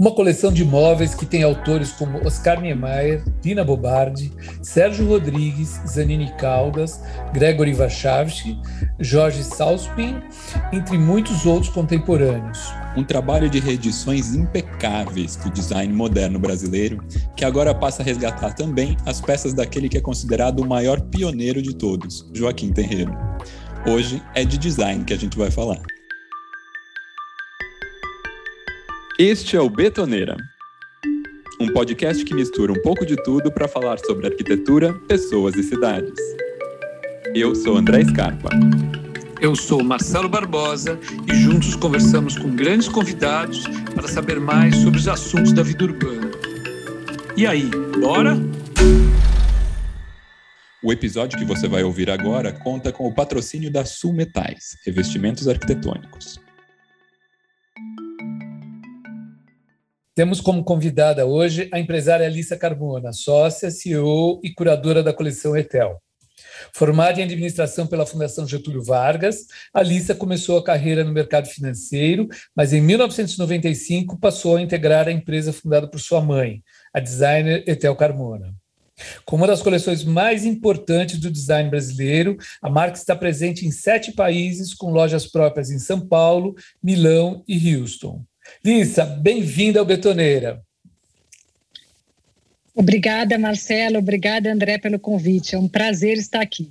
Uma coleção de móveis que tem autores como Oscar Niemeyer, Dina Bobardi, Sérgio Rodrigues, Zanini Caldas, Gregory Warshawski, Jorge Salspin, entre muitos outros contemporâneos. Um trabalho de reedições impecáveis do design moderno brasileiro, que agora passa a resgatar também as peças daquele que é considerado o maior pioneiro de todos, Joaquim Terreiro. Hoje é de design que a gente vai falar. Este é o Betoneira, um podcast que mistura um pouco de tudo para falar sobre arquitetura, pessoas e cidades. Eu sou André Scarpa. Eu sou Marcelo Barbosa e juntos conversamos com grandes convidados para saber mais sobre os assuntos da vida urbana. E aí, bora? O episódio que você vai ouvir agora conta com o patrocínio da Sul Metais, revestimentos arquitetônicos. Temos como convidada hoje a empresária Alissa Carmona, sócia, CEO e curadora da coleção Etel. Formada em administração pela Fundação Getúlio Vargas, Alissa começou a carreira no mercado financeiro, mas em 1995 passou a integrar a empresa fundada por sua mãe, a designer Etel Carmona. Como uma das coleções mais importantes do design brasileiro, a marca está presente em sete países, com lojas próprias em São Paulo, Milão e Houston. Lissa, bem-vinda ao Betoneira. Obrigada, Marcelo. Obrigada, André, pelo convite. É um prazer estar aqui.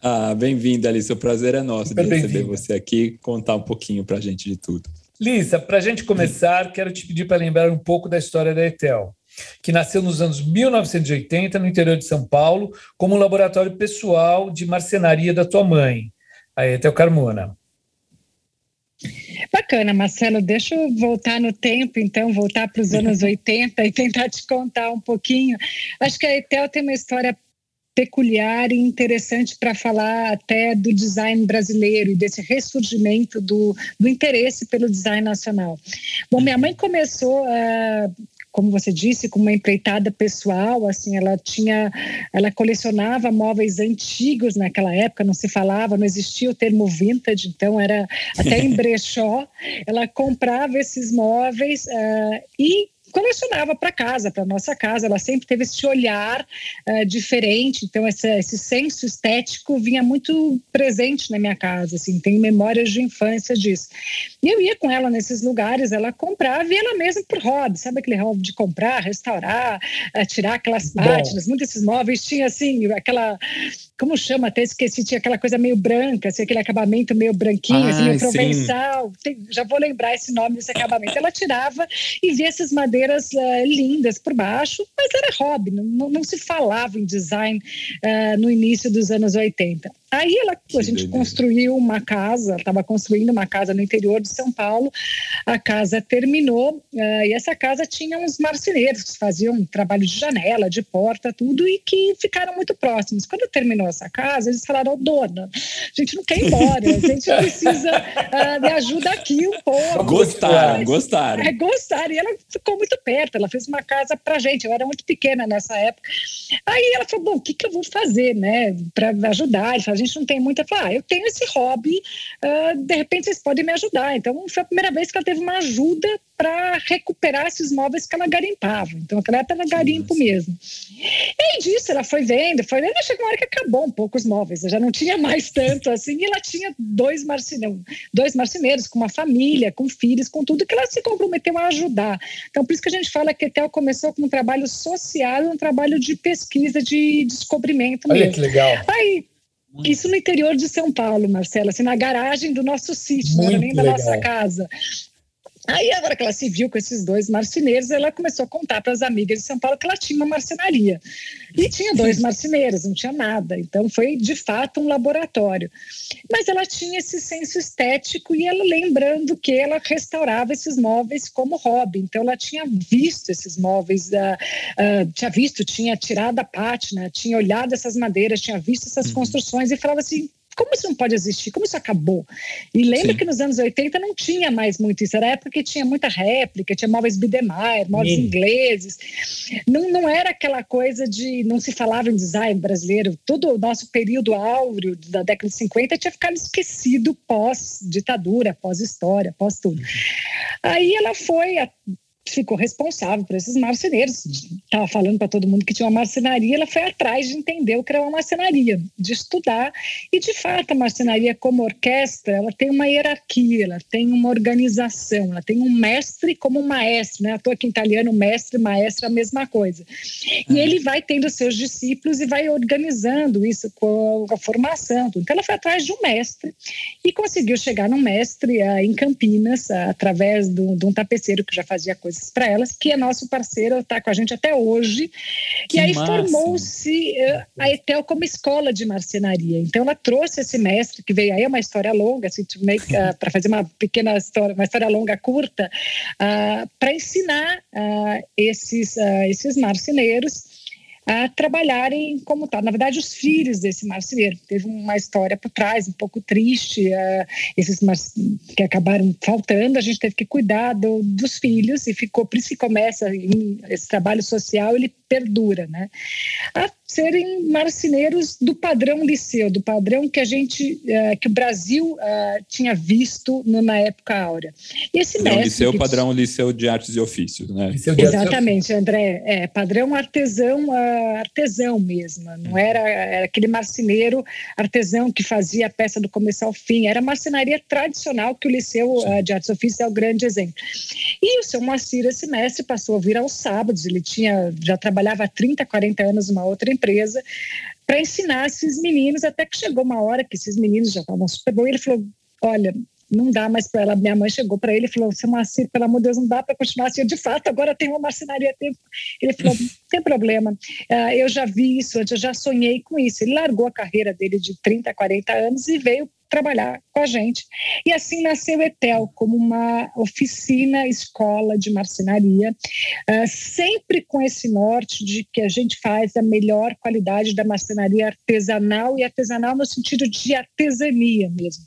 Ah, bem-vinda, Lissa. O prazer é nosso Super de receber você aqui e contar um pouquinho para a gente de tudo. Lissa, para a gente começar, quero te pedir para lembrar um pouco da história da Etel, que nasceu nos anos 1980 no interior de São Paulo como um laboratório pessoal de marcenaria da tua mãe, a Etel Carmona. Bacana, Marcelo. Deixa eu voltar no tempo, então, voltar para os anos 80 e tentar te contar um pouquinho. Acho que a Etel tem uma história peculiar e interessante para falar até do design brasileiro e desse ressurgimento do, do interesse pelo design nacional. Bom, minha mãe começou uh, como você disse, com uma empreitada pessoal, assim, ela tinha, ela colecionava móveis antigos naquela época, não se falava, não existia o termo vintage, então era até em brechó, ela comprava esses móveis uh, e colecionava para casa, para nossa casa. Ela sempre teve esse olhar uh, diferente, então esse, esse senso estético vinha muito presente na minha casa. Assim, tenho memórias de infância disso. E eu ia com ela nesses lugares, ela comprava e ela mesma por hobby, sabe aquele hobby de comprar, restaurar, uh, tirar aquelas páginas. Muitos desses móveis tinha assim aquela como chama? Até esqueci, tinha aquela coisa meio branca, assim, aquele acabamento meio branquinho, ah, assim, meio provençal. Tem, já vou lembrar esse nome desse acabamento. Ela tirava e via essas madeiras uh, lindas por baixo, mas era hobby, não, não se falava em design uh, no início dos anos 80. Aí ela, a gente construiu uma casa, estava construindo uma casa no interior de São Paulo. A casa terminou uh, e essa casa tinha uns marceneiros que faziam trabalho de janela, de porta, tudo, e que ficaram muito próximos. Quando terminou essa casa, eles falaram: oh, dona, a gente não quer ir embora, a gente precisa uh, de ajuda aqui um pouco. Gostaram, gostaram. É, gostaram. E ela ficou muito perto, ela fez uma casa para gente. Eu era muito pequena nessa época. Aí ela falou: bom, o que, que eu vou fazer, né, para ajudar? Falou, gente não tem muita. Fala, ah, eu tenho esse hobby, uh, de repente vocês podem me ajudar. Então, foi a primeira vez que ela teve uma ajuda para recuperar esses móveis que ela garimpava. Então, aquela era garimpo Nossa. mesmo. E disso, ela foi vendo, foi vendo, chegou uma hora que acabou um pouco os móveis, já não tinha mais tanto assim, e ela tinha dois marceneiros, dois marceneiros com uma família, com filhos, com tudo, que ela se comprometeu a ajudar. Então, por isso que a gente fala que a Etel começou com um trabalho social, um trabalho de pesquisa, de descobrimento Olha mesmo. que legal. Aí, isso no interior de São Paulo, Marcela, assim, na garagem do nosso sítio, não era nem da nossa casa. Aí, agora que ela se viu com esses dois marceneiros, ela começou a contar para as amigas de São Paulo que ela tinha uma marcenaria. E tinha dois marceneiros, não tinha nada. Então, foi de fato um laboratório. Mas ela tinha esse senso estético e ela lembrando que ela restaurava esses móveis como hobby. Então, ela tinha visto esses móveis, uh, uh, tinha visto, tinha tirado a pátina, tinha olhado essas madeiras, tinha visto essas uhum. construções e falava assim: como isso não pode existir? Como isso acabou? E lembra Sim. que nos anos 80 não tinha mais muito isso. Era a época que tinha muita réplica, tinha móveis Biedermeier, móveis Sim. ingleses. Não, não era aquela coisa de. Não se falava em design brasileiro. Todo o nosso período áureo da década de 50 tinha ficado esquecido pós-ditadura, pós-história, pós tudo. Uhum. Aí ela foi ficou responsável por esses marceneiros. Estava falando para todo mundo que tinha uma marcenaria, ela foi atrás de entender o que era uma marcenaria, de estudar. E, de fato, a marcenaria, como orquestra, ela tem uma hierarquia, ela tem uma organização, ela tem um mestre como um maestro. Né? Estou aqui em italiano, mestre, maestro, a mesma coisa. E uhum. ele vai tendo seus discípulos e vai organizando isso com a formação. Então, ela foi atrás de um mestre e conseguiu chegar no mestre uh, em Campinas, através de um tapeceiro que já fazia coisa coisas para elas, que é nosso parceiro, está com a gente até hoje. Que e aí formou-se uh, a Etel como escola de marcenaria. Então ela trouxe esse mestre, que veio aí, é uma história longa, assim, uh, para fazer uma pequena história, uma história longa, curta, uh, para ensinar esses, esses marceneiros a trabalharem como tal. Na verdade, os filhos desse marceneiro. Teve uma história por trás, um pouco triste. Uh, esses que acabaram faltando, a gente teve que cuidar do, dos filhos e ficou, por isso que começa esse trabalho social, ele perdura, né? Serem marceneiros do padrão liceu, do padrão que a gente, uh, que o Brasil uh, tinha visto no, na época áurea. E esse mestre... liceu, padrão liceu de artes e ofícios, né? Exatamente, André. É, padrão artesão, uh, artesão mesmo. Não era, era aquele marceneiro artesão que fazia a peça do começo ao fim. Era a marcenaria tradicional que o liceu de artes e ofícios é o grande exemplo. E o seu Moacir, esse mestre, passou a vir aos sábados. Ele tinha já trabalhado trabalhava há 30, 40 anos numa outra empresa, para ensinar esses meninos, até que chegou uma hora que esses meninos já estavam super bons, ele falou, olha, não dá mais para ela. Minha mãe chegou para ele e falou: Seu Marci, pelo amor de Deus, não dá para continuar assim. Eu, de fato, agora tem uma marcenaria. Tempo. Ele falou: Não tem problema, uh, eu já vi isso antes, eu já sonhei com isso. Ele largou a carreira dele de 30, 40 anos e veio trabalhar com a gente. E assim nasceu Etel, como uma oficina, escola de marcenaria, uh, sempre com esse norte de que a gente faz a melhor qualidade da marcenaria artesanal, e artesanal no sentido de artesania mesmo.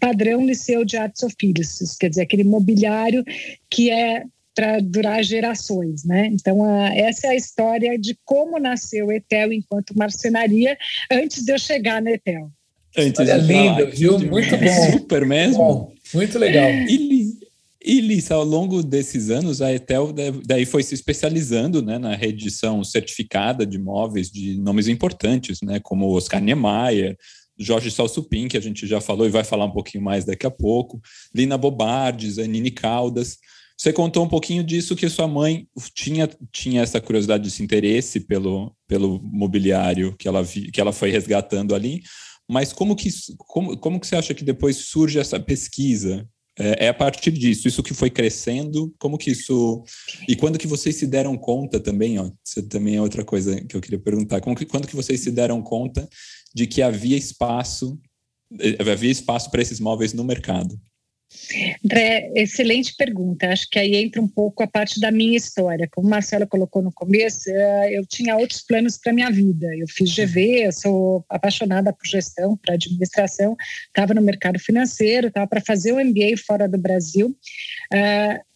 Padrão Liceu de Artes Ofícios, quer dizer, aquele mobiliário que é para durar gerações, né? Então, uh, essa é a história de como nasceu o Etel enquanto marcenaria antes de eu chegar no Etel. Antes Olha, lindo, viu? Muito bom. Super mesmo. Bom, muito legal. E, e Lissa, ao longo desses anos, a Etel daí foi se especializando né, na reedição certificada de imóveis de nomes importantes, né, como Oscar Niemeyer, Jorge Salsupin, que a gente já falou e vai falar um pouquinho mais daqui a pouco, Lina Bobardes, Anine Caldas. Você contou um pouquinho disso que sua mãe tinha, tinha essa curiosidade, esse interesse pelo, pelo mobiliário que ela, vi, que ela foi resgatando ali, mas como que, como, como que você acha que depois surge essa pesquisa? É, é, a partir disso, isso que foi crescendo, como que isso... E quando que vocês se deram conta também, ó, isso também é outra coisa que eu queria perguntar, como que, quando que vocês se deram conta de que havia espaço, eh, havia espaço para esses móveis no mercado? André, excelente pergunta. Acho que aí entra um pouco a parte da minha história. Como o Marcelo colocou no começo, eh, eu tinha outros planos para minha vida. Eu fiz GV, eu sou apaixonada por gestão, por administração, estava no mercado financeiro, estava para fazer o um MBA fora do Brasil.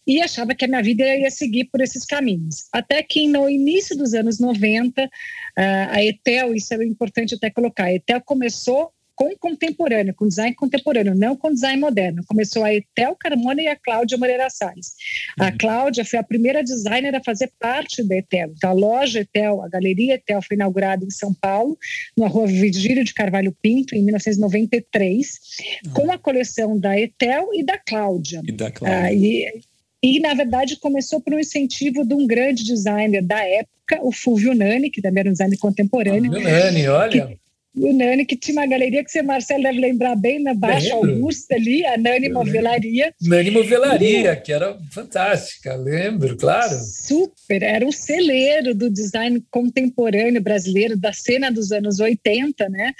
E achava que a minha vida ia seguir por esses caminhos. Até que no início dos anos 90, uh, eh, a Etel, isso é importante até colocar, a Etel começou com contemporâneo, com design contemporâneo, não com design moderno. Começou a Etel Carmona e a Cláudia Moreira Salles. A uhum. Cláudia foi a primeira designer a fazer parte da Etel. Então, a loja Etel, a galeria Etel foi inaugurada em São Paulo, na rua Virgílio de Carvalho Pinto, em 1993, uhum. com a coleção da Etel e da Cláudia. E da Cláudia. Ah, e, e, na verdade, começou por um incentivo de um grande designer da época, o Fulvio Nani, que também era um designer contemporâneo. Fulvio Nani, olha. Que, o Nani, que tinha uma galeria que você, Marcelo, deve lembrar bem, na Baixa lembro. Augusta ali, a Nani Movelaria. Nani Movelaria, que era fantástica, lembro, claro. Super, era um celeiro do design contemporâneo brasileiro, da cena dos anos 80, né?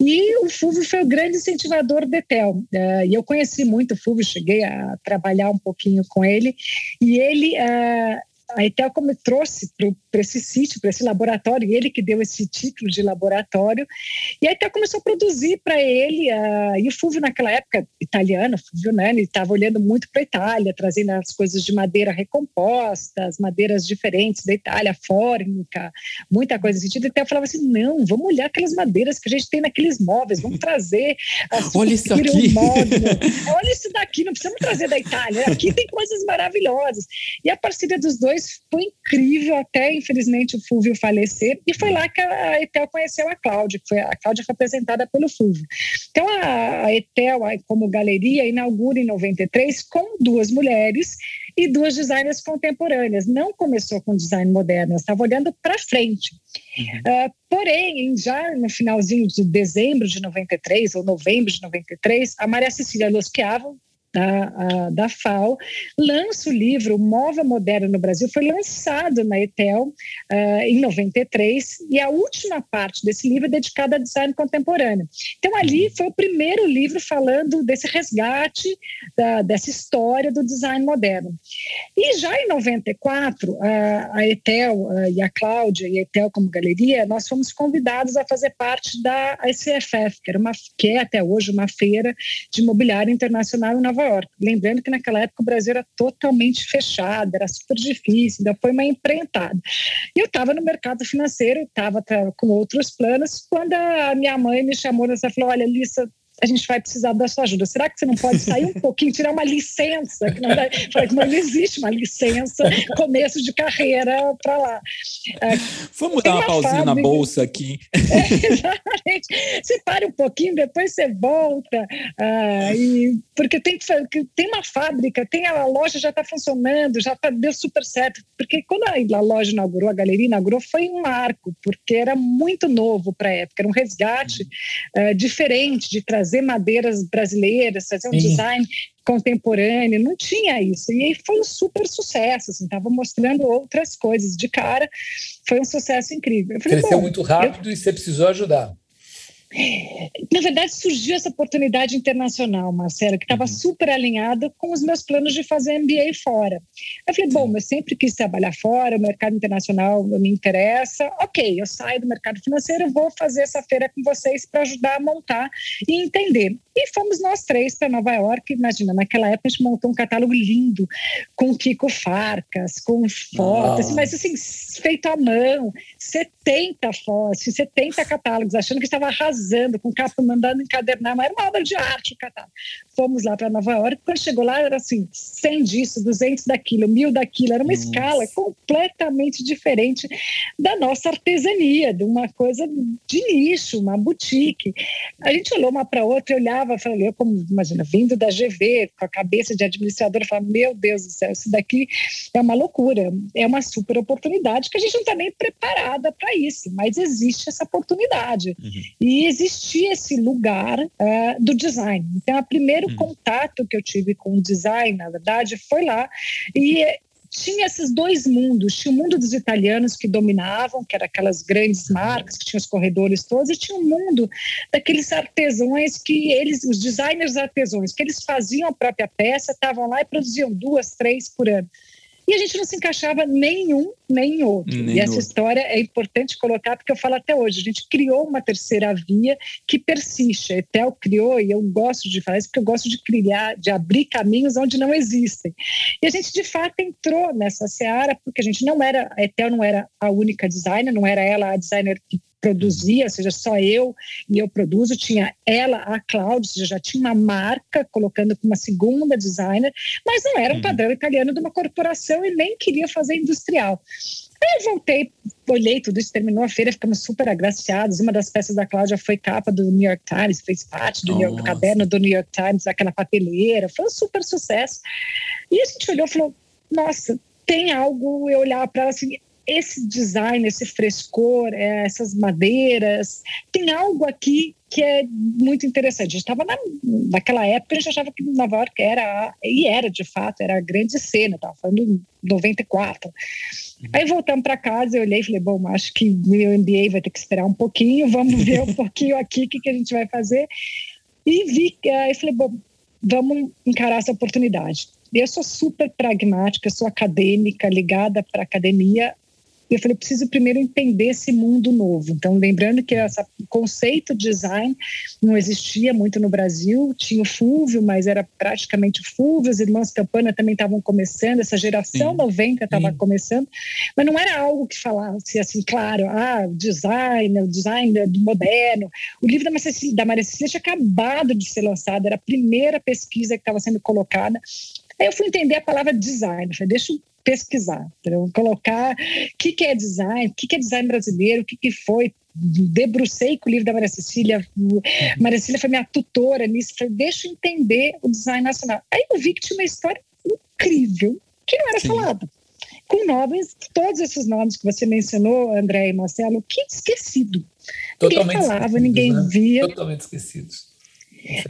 E o Fulvio foi o grande incentivador do Etel. Uh, e eu conheci muito o Fulvio, cheguei a trabalhar um pouquinho com ele, e ele... A como trouxe para esse sítio, para esse laboratório, ele que deu esse título de laboratório, e a Etel começou a produzir para ele, uh, e o Fulvio naquela época, italiano, Fulvio Nani, estava olhando muito para a Itália, trazendo as coisas de madeira recomposta, as madeiras diferentes da Itália, fórmica, muita coisa nesse sentido, a Etel falava assim, não, vamos olhar aquelas madeiras que a gente tem naqueles móveis, vamos trazer... Olha isso aqui! Olha isso daqui, não precisamos trazer da Itália, aqui tem coisas maravilhosas. E a parceria dos dois foi incrível até, infelizmente, o Fulvio falecer. E foi lá que a Etel conheceu a Cláudia, que foi, a Cláudia foi apresentada pelo Fulvio. Então, a, Etel, como galeria, inaugura em 93 com duas mulheres e duas designers contemporâneas. Não começou com design moderno, estava olhando para frente. Uhum. Uh, porém, já no finalzinho de dezembro de 93 ou novembro de 93, a Maria Cecília Losquiavo, da, a, da FAO, lança o livro Móvel Moderno no Brasil, foi lançado na ETEL uh, em 93, e a última parte desse livro é dedicada a design contemporâneo. Então, ali foi o primeiro livro falando desse resgate, da, dessa história do design moderno. E já em 94, a, a ETEL a, e a Cláudia, e a ETEL como galeria, nós fomos convidados a fazer parte da ICFF, que, era uma, que é até hoje uma feira de mobiliário internacional em Nova Nova York. Lembrando que naquela época o Brasil era totalmente fechado, era super difícil, ainda foi uma empreitada. E eu estava no mercado financeiro, estava com outros planos, quando a minha mãe me chamou e falou: Olha, Lissa, a gente vai precisar da sua ajuda. Será que você não pode sair um pouquinho, tirar uma licença? Que não, dá, que não existe uma licença, começo de carreira para lá. É, Vamos dar uma pausinha fábrica. na bolsa aqui. É, exatamente. Você para um pouquinho, depois você volta. Uh, e, porque tem, que, tem uma fábrica, tem a loja já está funcionando, já tá, deu super certo. Porque quando a, a loja inaugurou, a galeria inaugurou, foi um marco, porque era muito novo para a época, era um resgate uh, diferente de trazer trazer madeiras brasileiras, fazer um Sim. design contemporâneo, não tinha isso. E aí foi um super sucesso, assim, estava mostrando outras coisas de cara, foi um sucesso incrível. Falei, Cresceu muito rápido eu... e você precisou ajudar. Na verdade, surgiu essa oportunidade internacional, Marcelo, que estava uhum. super alinhada com os meus planos de fazer MBA fora. Eu falei, bom, eu sempre quis trabalhar fora, o mercado internacional me interessa. Ok, eu saio do mercado financeiro, vou fazer essa feira com vocês para ajudar a montar e entender. E fomos nós três para Nova York. Imagina, naquela época a gente montou um catálogo lindo, com Kiko Farcas, com fotos, mas assim, feito à mão, 70 fotos, 70 catálogos, achando que estava arrasando, com capa mandando encadernar, mas era uma obra de arte catálogo. Fomos lá para Nova York, quando chegou lá era assim, 100 disso, 200 daquilo, 1000 daquilo, era uma Nossa. escala completamente diferente da nossa artesania, de uma coisa de nicho, uma boutique. A gente olhou uma para outra e olhava falei, eu como, imagina, vindo da GV, com a cabeça de administrador, falava, meu Deus do céu, isso daqui é uma loucura, é uma super oportunidade que a gente não está nem preparada para isso, mas existe essa oportunidade. Uhum. E existia esse lugar uh, do design. Então, o primeiro uhum. contato que eu tive com o design, na verdade, foi lá. E tinha esses dois mundos. Tinha o mundo dos italianos que dominavam, que eram aquelas grandes marcas, que tinham os corredores todos, e tinha o mundo daqueles artesãos que eles, os designers artesãos, que eles faziam a própria peça, estavam lá e produziam duas, três por ano. E a gente não se encaixava nenhum nem outro. Nem e essa outro. história é importante colocar, porque eu falo até hoje, a gente criou uma terceira via que persiste. A Etel criou, e eu gosto de falar isso, porque eu gosto de criar, de abrir caminhos onde não existem. E a gente, de fato, entrou nessa seara, porque a gente não era, a Etel não era a única designer, não era ela a designer que produzia, ou seja, só eu e eu produzo, tinha ela, a Cláudia, ou seja, já tinha uma marca colocando como uma segunda designer, mas não era um uhum. padrão italiano de uma corporação e nem queria fazer industrial. Aí eu voltei, olhei tudo isso, terminou a feira, ficamos super agraciados. Uma das peças da Cláudia foi capa do New York Times, fez parte do, New York, do caderno do New York Times, aquela papeleira, foi um super sucesso. E a gente olhou e falou: nossa, tem algo eu olhar para ela assim, esse design, esse frescor, é, essas madeiras, tem algo aqui que é muito interessante. A gente estava na, naquela época, a gente achava que Nova York era, e era de fato, era a grande cena, estava falando em 94. Uhum. Aí voltamos para casa, eu olhei e falei, bom, acho que meu MBA vai ter que esperar um pouquinho, vamos ver um pouquinho aqui o que, que a gente vai fazer. E vi, aí falei, bom, vamos encarar essa oportunidade eu sou super pragmática, sou acadêmica, ligada para academia, e eu falei, preciso primeiro entender esse mundo novo. Então, lembrando que esse conceito de design não existia muito no Brasil, tinha o Fulvio, mas era praticamente o Fulvio, os irmãos Campana também estavam começando, essa geração Sim. 90 estava começando, mas não era algo que falasse assim, claro, ah, design, o design moderno. O livro da Maria Cecília, da Maria Cecília tinha acabado de ser lançado, era a primeira pesquisa que estava sendo colocada. Aí eu fui entender a palavra design, falei, deixa eu pesquisar, entendeu? colocar o que, que é design, o que, que é design brasileiro, o que, que foi. Debrucei com o livro da Maria Cecília. Uhum. Maria Cecília foi minha tutora nisso. Falei, deixa eu entender o design nacional. Aí eu vi que tinha uma história incrível que não era Sim. falada. Com nomes, todos esses nomes que você mencionou, André e Marcelo, que esquecido. Totalmente ninguém falava, ninguém né? via. Totalmente esquecidos.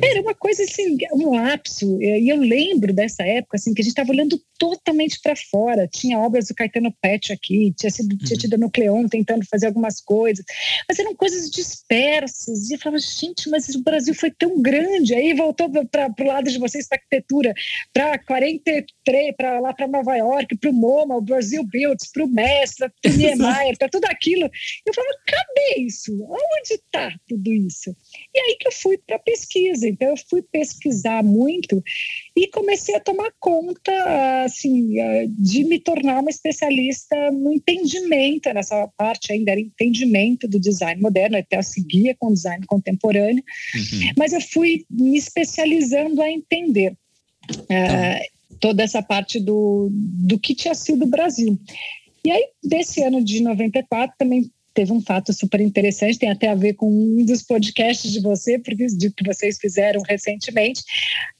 Era uma coisa assim, um lapso. E eu lembro dessa época assim que a gente estava olhando totalmente para fora. Tinha obras do Caetano Pet aqui, tinha, sido, tinha uhum. tido a Nucleon tentando fazer algumas coisas, mas eram coisas dispersas. E eu falava, gente, mas o Brasil foi tão grande. Aí voltou para o lado de vocês, para arquitetura, para 43, para lá para Nova York, para o MoMA, o Brasil Builds, para o Mestre, para o Niemeyer, para tudo aquilo. Eu falava, cadê isso? Onde está tudo isso? E aí que eu fui para pesquisa. Então eu fui pesquisar muito e comecei a tomar conta, assim, de me tornar uma especialista no entendimento nessa parte ainda era entendimento do design moderno, até eu seguia com design contemporâneo, uhum. mas eu fui me especializando a entender. Uh, toda essa parte do, do que tinha sido o Brasil. E aí, desse ano de 94, também teve um fato super interessante, tem até a ver com um dos podcasts de você, porque de que vocês fizeram recentemente.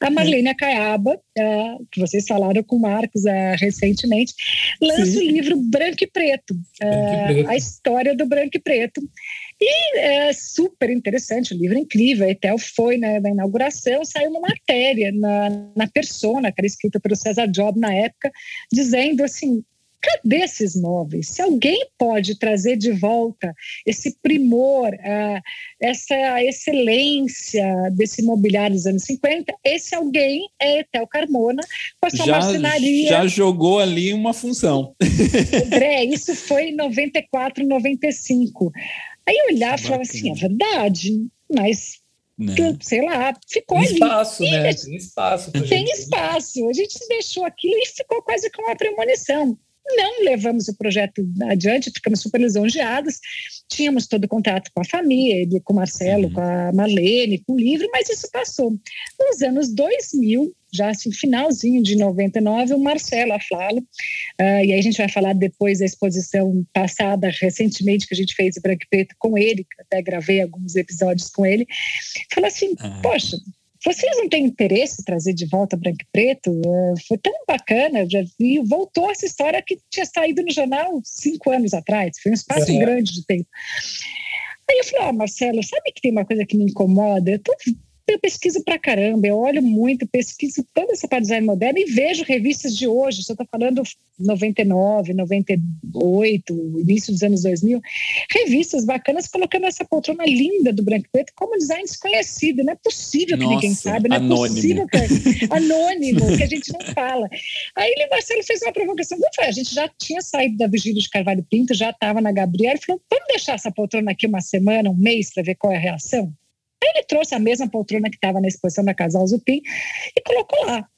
A Marlene Acaiaba, uh, que vocês falaram com o Marcos uh, recentemente, lança Sim. o livro Branco e Preto, uh, a história do Branco e Preto. E é super interessante, o livro é incrível. A Etel foi né, na inauguração, saiu uma matéria na, na Persona, que era escrita pelo César Job na época, dizendo assim: cadê esses móveis? Se alguém pode trazer de volta esse primor, uh, essa excelência desse mobiliário dos anos 50, esse alguém é Etel Carmona, com a sua já, marcenaria. Já jogou ali uma função. André, isso foi em 94, 95. Aí eu olhava e falava assim, é verdade, mas né? sei lá, ficou tem espaço, ali. Né? Tem espaço, Tem gente. espaço. A gente deixou aquilo e ficou quase com uma premonição. Não levamos o projeto adiante, ficamos super lisonjeados. Tínhamos todo o contato com a família, com o Marcelo, uhum. com a Marlene, com o livro, mas isso passou. Nos anos 2000, já assim, finalzinho de 99, o Marcelo Aflalo, uh, e aí a gente vai falar depois da exposição passada, recentemente, que a gente fez em Branco e Preto com ele, até gravei alguns episódios com ele, falou assim, ah. poxa, vocês não têm interesse em trazer de volta Branco e Preto? Uh, foi tão bacana, já vi, voltou essa história que tinha saído no jornal cinco anos atrás, foi um espaço Sim. grande de tempo. Aí eu falei, ó, oh, Marcelo, sabe que tem uma coisa que me incomoda? Eu tô eu pesquiso pra caramba, eu olho muito, pesquiso toda essa parte de design moderno e vejo revistas de hoje, você está falando 99, 98, início dos anos 2000, revistas bacanas colocando essa poltrona linda do branco e preto como design desconhecido, não é possível que Nossa, ninguém saiba, não é anônimo. possível que anônimo, que a gente não fala. Aí ele, Marcelo fez uma provocação, a gente já tinha saído da Vigília de Carvalho Pinto, já estava na Gabriela, e falou, vamos deixar essa poltrona aqui uma semana, um mês, para ver qual é a reação? Aí ele trouxe a mesma poltrona que estava na exposição da Casal Zupim e colocou lá.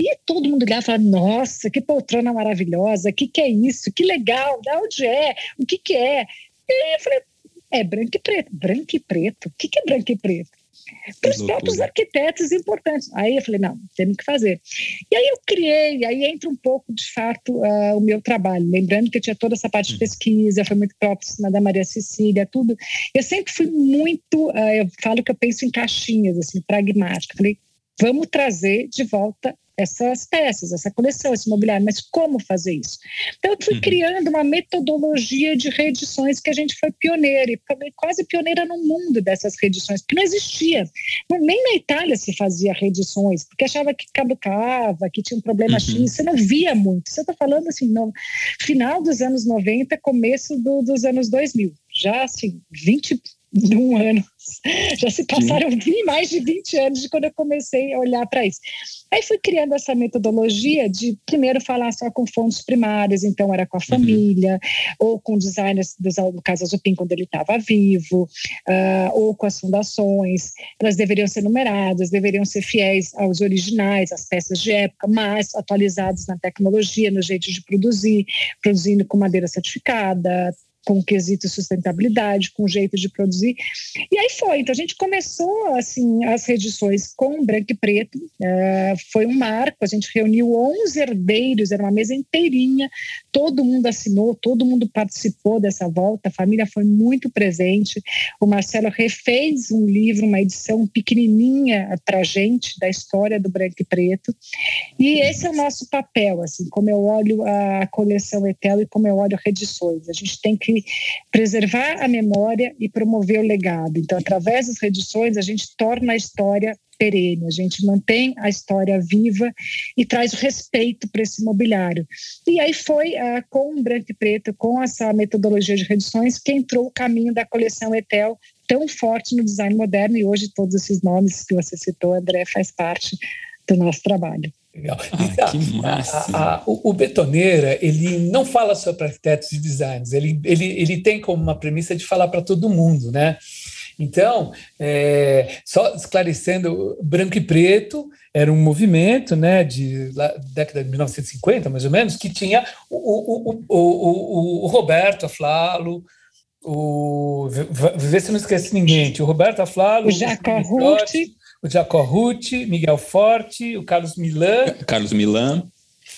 E todo mundo olhava e falava, nossa, que poltrona maravilhosa, o que, que é isso? Que legal, da onde é? O que, que é? E eu falei, é branco e preto. Branco e preto? O que, que é branco e preto? Para os próprios arquitetos importantes. Aí eu falei, não, temos que fazer. E aí eu criei, aí entra um pouco, de fato, uh, o meu trabalho. Lembrando que eu tinha toda essa parte de hum. pesquisa, foi muito próxima da Maria Cecília, tudo. Eu sempre fui muito, uh, eu falo que eu penso em caixinhas, assim, pragmática. Falei, vamos trazer de volta essas peças, essa coleção, esse mobiliário, mas como fazer isso? Então, eu fui uhum. criando uma metodologia de reedições que a gente foi pioneira, e quase pioneira no mundo dessas reedições, porque não existia. Nem na Itália se fazia reedições, porque achava que caducava, que tinha um problema uhum. X, você não via muito. Você está falando assim, no final dos anos 90, começo do, dos anos 2000, já assim, 21 anos anos. Já se passaram Sim. mais de 20 anos de quando eu comecei a olhar para isso. Aí fui criando essa metodologia de primeiro falar só com fontes primárias, então era com a uhum. família, uhum. ou com designers, no caso Azupim, quando ele estava vivo, uh, ou com as fundações. Elas deveriam ser numeradas, deveriam ser fiéis aos originais, às peças de época, mas atualizadas na tecnologia, no jeito de produzir, produzindo com madeira certificada, com o quesito sustentabilidade, com o jeito de produzir. E aí foi. Então a gente começou assim as edições com branco e preto. É, foi um marco. A gente reuniu 11 herdeiros, era uma mesa inteirinha. Todo mundo assinou, todo mundo participou dessa volta. A família foi muito presente. O Marcelo refez um livro, uma edição pequenininha para gente da história do branco e preto. E esse é o nosso papel, assim, como eu olho a coleção Etel e como eu olho Redições. A gente tem que que preservar a memória e promover o legado. Então, através das redições, a gente torna a história perene, a gente mantém a história viva e traz respeito para esse mobiliário. E aí foi uh, com o branco e preto, com essa metodologia de redições, que entrou o caminho da coleção Etel tão forte no design moderno e hoje todos esses nomes que você citou, André, faz parte do nosso trabalho. Legal. Ah, que massa. A, a, o, o, Betoneira, ele não fala só para arquitetos e designers, ele, ele, ele tem como uma premissa de falar para todo mundo, né? Então, é, só esclarecendo, branco e preto era um movimento, né, de lá, década de 1950, mais ou menos, que tinha o, o, o, o, o Roberto Aflalo, o, vê se não esquece ninguém, o Roberto Aflalo, o Jacó Ruth, o Jacó Ruth, Miguel Forte, o Carlos Milan. Carlos Milan.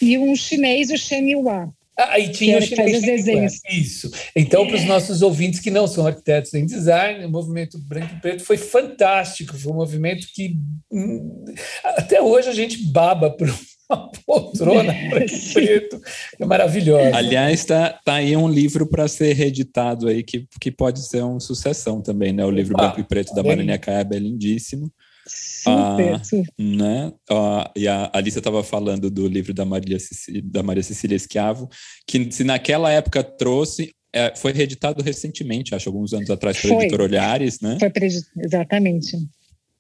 E um chinês, o Shen Yuan. Ah, e tinha o chinês desenhos. Isso. Então, para os nossos ouvintes que não são arquitetos em design, o movimento branco e preto foi fantástico. Foi um movimento que hum, até hoje a gente baba por uma poltrona branco e preto. É maravilhosa. Aliás, está tá aí um livro para ser reeditado aí que, que pode ser uma sucessão também, né? O livro ah, Branco e Preto da Marília Caiaba é lindíssimo. Super, ah, super. Né? Ah, e a Alicia estava falando do livro da Maria, Cecília, da Maria Cecília Esquiavo, que se naquela época trouxe, é, foi reeditado recentemente, acho, alguns anos atrás, pela editora Olhares, né? Foi, exatamente.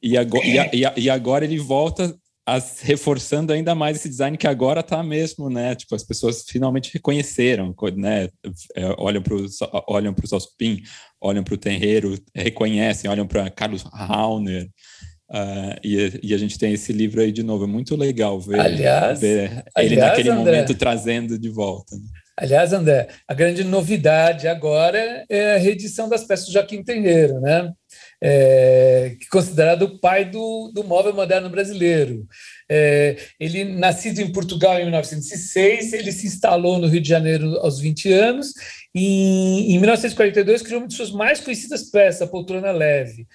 E agora, e, e agora ele volta as, reforçando ainda mais esse design que agora está mesmo, né? Tipo, as pessoas finalmente reconheceram, né? É, olham para olham o Sospin, olham para o Terreiro, reconhecem, olham para Carlos Rauner. Uh, e, e, a gente tem esse livro aí de novo, é muito legal ver, aliás, ver ele aliás, naquele André, momento trazendo de volta. Né? Aliás, André, a grande novidade agora é a reedição das peças do Joaquim Tenreiro, né? É, considerado o pai do, do móvel moderno brasileiro. É, ele, nascido em Portugal em 1906, ele se instalou no Rio de Janeiro aos 20 anos e em 1942 criou uma de suas mais conhecidas peças, a poltrona leve.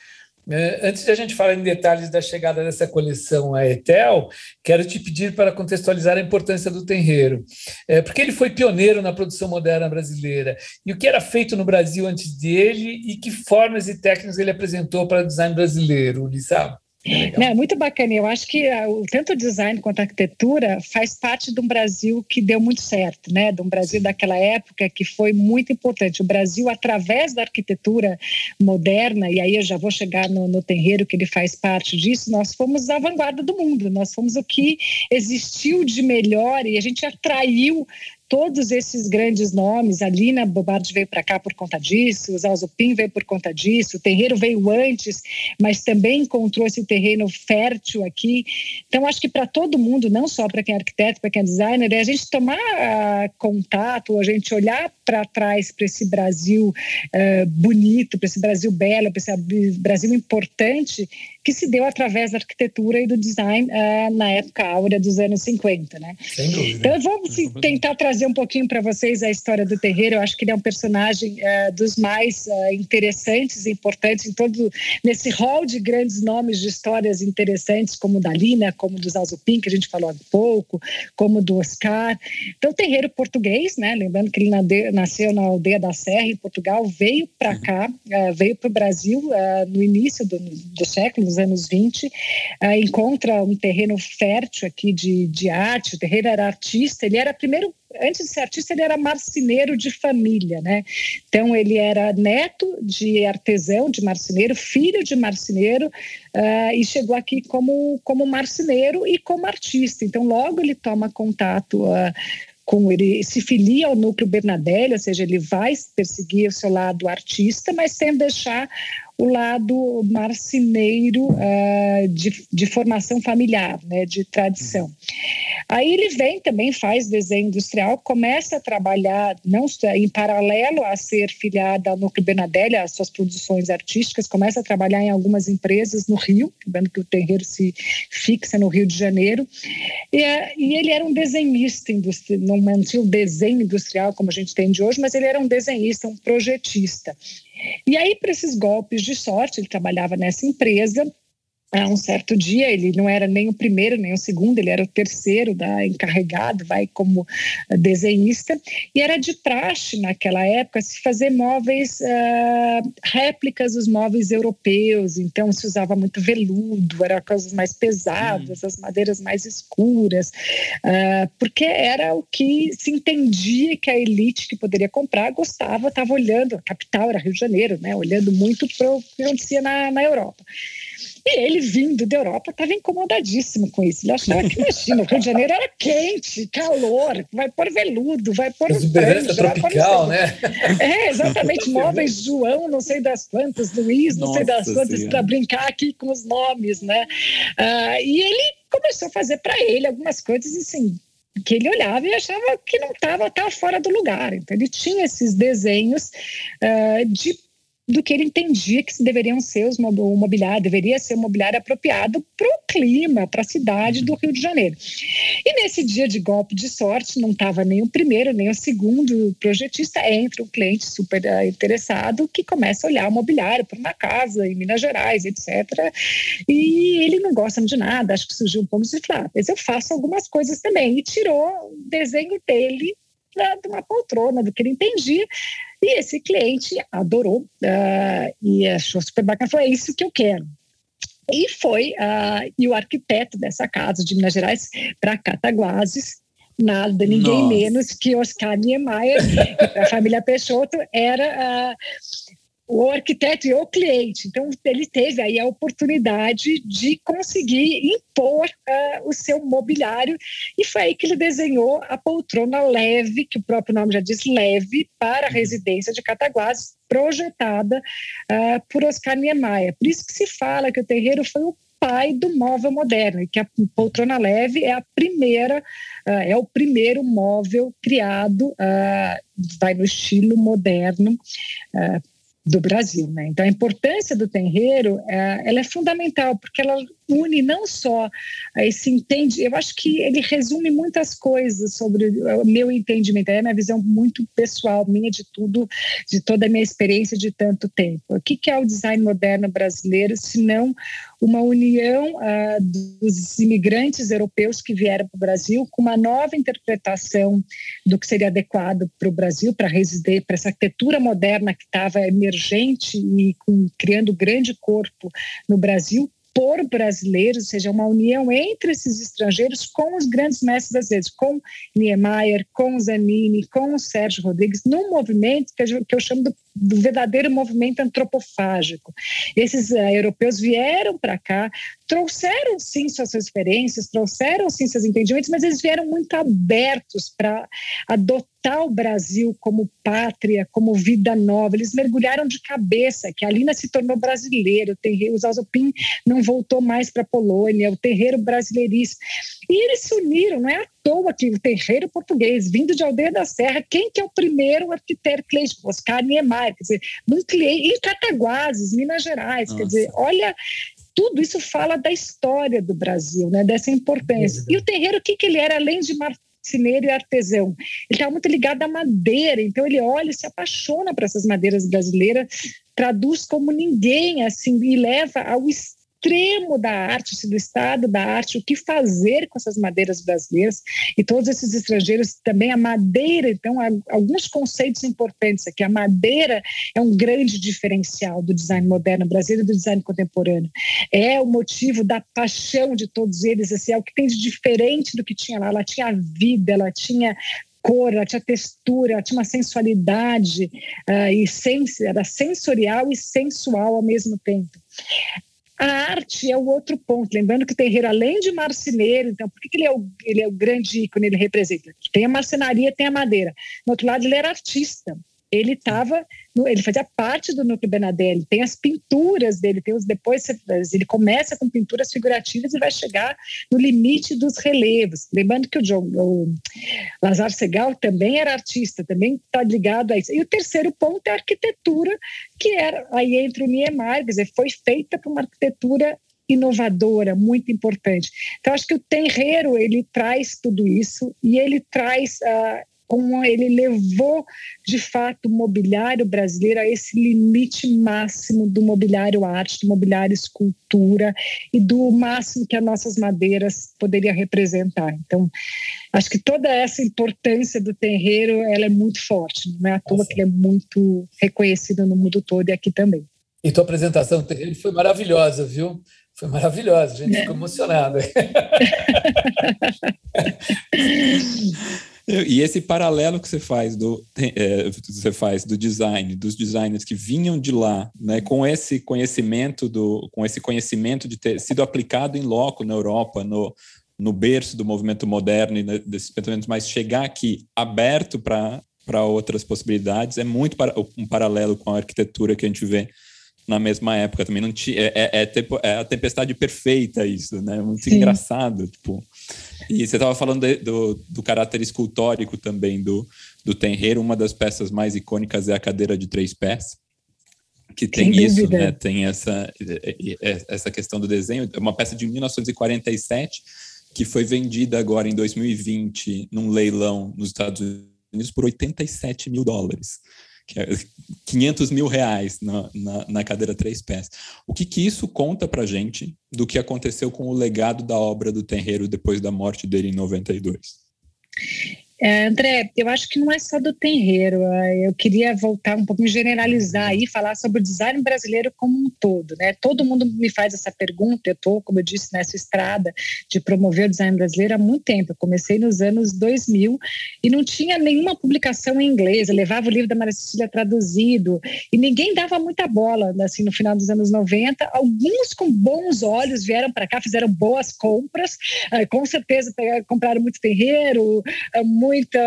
É, antes de a gente falar em detalhes da chegada dessa coleção à Etel, quero te pedir para contextualizar a importância do Tenreiro, é, porque ele foi pioneiro na produção moderna brasileira. E o que era feito no Brasil antes dele e que formas e técnicas ele apresentou para o design brasileiro, Lissa? É Não, muito bacana. Eu acho que uh, tanto o design quanto a arquitetura faz parte de um Brasil que deu muito certo, né? De um Brasil daquela época que foi muito importante. O Brasil, através da arquitetura moderna, e aí eu já vou chegar no, no terreiro que ele faz parte disso, nós fomos a vanguarda do mundo. Nós fomos o que existiu de melhor e a gente atraiu todos esses grandes nomes, a Lina Bobardi veio para cá por conta disso, o Zalzupin veio por conta disso, o terreiro veio antes, mas também encontrou esse terreno fértil aqui. Então, acho que para todo mundo, não só para quem é arquiteto, para quem é designer, é a gente tomar uh, contato, a gente olhar para trás para esse Brasil uh, bonito, para esse Brasil belo, para esse Brasil importante que se deu através da arquitetura e do design uh, na época áurea dos anos 50, né? Sem dúvida. Então, vamos tentar trazer um pouquinho para vocês a história do Terreiro. Eu acho que ele é um personagem uh, dos mais uh, interessantes e importantes em todo nesse hall de grandes nomes de histórias interessantes, como da Lina, como do Zazupin, que a gente falou há pouco, como do Oscar. Então, Terreiro português, né? Lembrando que ele nasceu na aldeia da Serra, em Portugal, veio para uhum. cá, veio para o Brasil no início do, do século, anos 20, ah, encontra um terreno fértil aqui de, de arte, o terreno era artista, ele era primeiro antes de ser artista, ele era marceneiro de família, né? Então, ele era neto de artesão, de marceneiro, filho de marceneiro, uh, e chegou aqui como, como marceneiro e como artista. Então, logo ele toma contato uh, com ele se filia ao núcleo Bernadelli, ou seja, ele vai perseguir o seu lado artista, mas sem deixar o lado marceneiro uh, de, de, formação familiar, né, de tradição. Aí ele vem também, faz desenho industrial, começa a trabalhar não em paralelo a ser filiada ao Núcleo Bernadelli, as suas produções artísticas, começa a trabalhar em algumas empresas no Rio, vendo que o terreiro se fixa no Rio de Janeiro, e, e ele era um desenhista industrial, não mantinha o desenho industrial como a gente tem de hoje, mas ele era um desenhista, um projetista. E aí, para esses golpes de sorte, ele trabalhava nessa empresa um certo dia, ele não era nem o primeiro nem o segundo, ele era o terceiro da encarregado, vai como desenhista, e era de praxe naquela época se fazer móveis, uh, réplicas dos móveis europeus, então se usava muito veludo, eram coisas mais pesadas, hum. as madeiras mais escuras, uh, porque era o que se entendia que a elite que poderia comprar gostava, estava olhando, a capital era Rio de Janeiro, né, olhando muito para o que acontecia na, na Europa. E ele, vindo da Europa, estava incomodadíssimo com isso. Ele achava que, imagina, o Rio de Janeiro era quente, calor, vai pôr veludo, vai pôr Exuberância tropical, né? É, exatamente. Móveis João, não sei das quantas, Luiz, não Nossa sei das quantas, para brincar aqui com os nomes, né? Uh, e ele começou a fazer para ele algumas coisas, assim, que ele olhava e achava que não estava tava fora do lugar. Então, ele tinha esses desenhos uh, de do que ele entendia que deveriam ser os o mobiliário, deveria ser o mobiliário apropriado para o clima, para a cidade do Rio de Janeiro. E nesse dia de golpe de sorte, não estava nem o primeiro, nem o segundo projetista, entra um cliente super eh, interessado que começa a olhar o mobiliário para uma casa em Minas Gerais, etc. E ele não gosta de nada, acho que surgiu um pouco de falar, ah, mas eu faço algumas coisas também. E tirou o desenho dele de uma poltrona, do que ele entendia, e esse cliente adorou uh, e achou super bacana, falou: é isso que eu quero. E foi, uh, e o arquiteto dessa casa de Minas Gerais, para Cataguases, nada, ninguém Nossa. menos que Oscar Niemeyer, a família Peixoto, era uh, o arquiteto e o cliente. Então, ele teve aí a oportunidade de conseguir impor uh, o seu mobiliário e foi aí que ele desenhou a poltrona leve, que o próprio nome já diz leve, para a residência de Cataguases, projetada uh, por Oscar Niemeyer. Por isso que se fala que o terreiro foi o pai do móvel moderno e que a poltrona leve é a primeira uh, é o primeiro móvel criado vai no estilo moderno do Brasil, né? Então a importância do terreiro, é, ela é fundamental porque ela une não só esse entende, eu acho que ele resume muitas coisas sobre o meu entendimento, é a minha visão muito pessoal, minha de tudo, de toda a minha experiência de tanto tempo. O que é o design moderno brasileiro, se não uma união uh, dos imigrantes europeus que vieram para o Brasil com uma nova interpretação do que seria adequado para o Brasil, para residir, para essa arquitetura moderna que estava emergente e com, criando grande corpo no Brasil, por brasileiros, seja, uma união entre esses estrangeiros com os grandes mestres das vezes, com Niemeyer, com Zanini, com o Sérgio Rodrigues, num movimento que eu, que eu chamo do, do, verdadeiro movimento antropofágico. Esses uh, europeus vieram para cá, trouxeram sim suas referências, trouxeram sim seus entendimentos, mas eles vieram muito abertos para adotar o Brasil como pátria, como vida nova. Eles mergulharam de cabeça, que a Lina se tornou brasileira, o terreiro, o não voltou mais para a Polônia, o terreiro brasileiríssimo. E eles se uniram, não é à toa que o terreiro português, vindo de Aldeia da Serra, quem que é o primeiro arquiteto cliente? Oscar Niemeyer, quer dizer, num cliente, em Cataguases, Minas Gerais, Nossa. quer dizer, olha tudo isso fala da história do Brasil, né, dessa importância. E o terreiro, o que, que ele era, além de marceneiro e artesão? Ele estava muito ligado à madeira, então ele olha e se apaixona por essas madeiras brasileiras, traduz como ninguém, assim, e leva ao extremo da arte, do estado da arte, o que fazer com essas madeiras brasileiras e todos esses estrangeiros também a madeira, então alguns conceitos importantes aqui. A madeira é um grande diferencial do design moderno brasileiro e do design contemporâneo. É o motivo da paixão de todos eles, assim, é o que tem de diferente do que tinha lá. Ela tinha vida, ela tinha cor, ela tinha textura, ela tinha uma sensualidade uh, e sens era sensorial e sensual ao mesmo tempo. A arte é o outro ponto. Lembrando que o terreiro, além de marceneiro, então, por que, ele, é o, ele é o grande ícone, ele representa? Tem a marcenaria, tem a madeira. No outro lado, ele era artista ele estava, ele fazia parte do núcleo Benadelli, tem as pinturas dele, tem os depois ele começa com pinturas figurativas e vai chegar no limite dos relevos. Lembrando que o, John, o Lazar Segal também era artista, também está ligado a isso. E o terceiro ponto é a arquitetura, que era aí entre o Niemeyer, quer dizer, foi feita para uma arquitetura inovadora, muito importante. Então, acho que o terreiro, ele traz tudo isso e ele traz uh, como ele levou, de fato, o mobiliário brasileiro a esse limite máximo do mobiliário arte, do mobiliário escultura e do máximo que as nossas madeiras poderiam representar. Então, acho que toda essa importância do terreiro ela é muito forte, não é à toa que ele é muito reconhecido no mundo todo e aqui também. E tua apresentação do terreiro foi maravilhosa, viu? Foi maravilhosa, a gente ficou emocionada. E esse paralelo que você faz do é, você faz do design, dos designers que vinham de lá, né, com esse conhecimento do com esse conhecimento de ter sido aplicado em loco na Europa, no, no berço do movimento moderno e desses pensamentos, mas chegar aqui aberto para para outras possibilidades é muito para, um paralelo com a arquitetura que a gente vê na mesma época também não tinha é, é, é, é a tempestade perfeita isso né muito Sim. engraçado tipo e você estava falando de, do, do caráter escultórico também do, do Tenreiro. Uma das peças mais icônicas é a cadeira de três pés, que tem isso, né? Tem essa, essa questão do desenho. É uma peça de 1947 que foi vendida agora em 2020 num leilão nos Estados Unidos por 87 mil dólares 500 mil reais na, na, na, cadeira três pés. O que, que isso conta para gente do que aconteceu com o legado da obra do Tenreiro depois da morte dele em 92? É, André, eu acho que não é só do terreiro. Eu queria voltar um pouquinho, generalizar e falar sobre o design brasileiro como um todo. Né? Todo mundo me faz essa pergunta. Eu estou, como eu disse, nessa estrada de promover o design brasileiro há muito tempo. Eu comecei nos anos 2000 e não tinha nenhuma publicação em inglês. Eu levava o livro da Maria Cecília traduzido e ninguém dava muita bola. Assim, no final dos anos 90, alguns com bons olhos vieram para cá, fizeram boas compras. Com certeza compraram muito terreiro, muito muita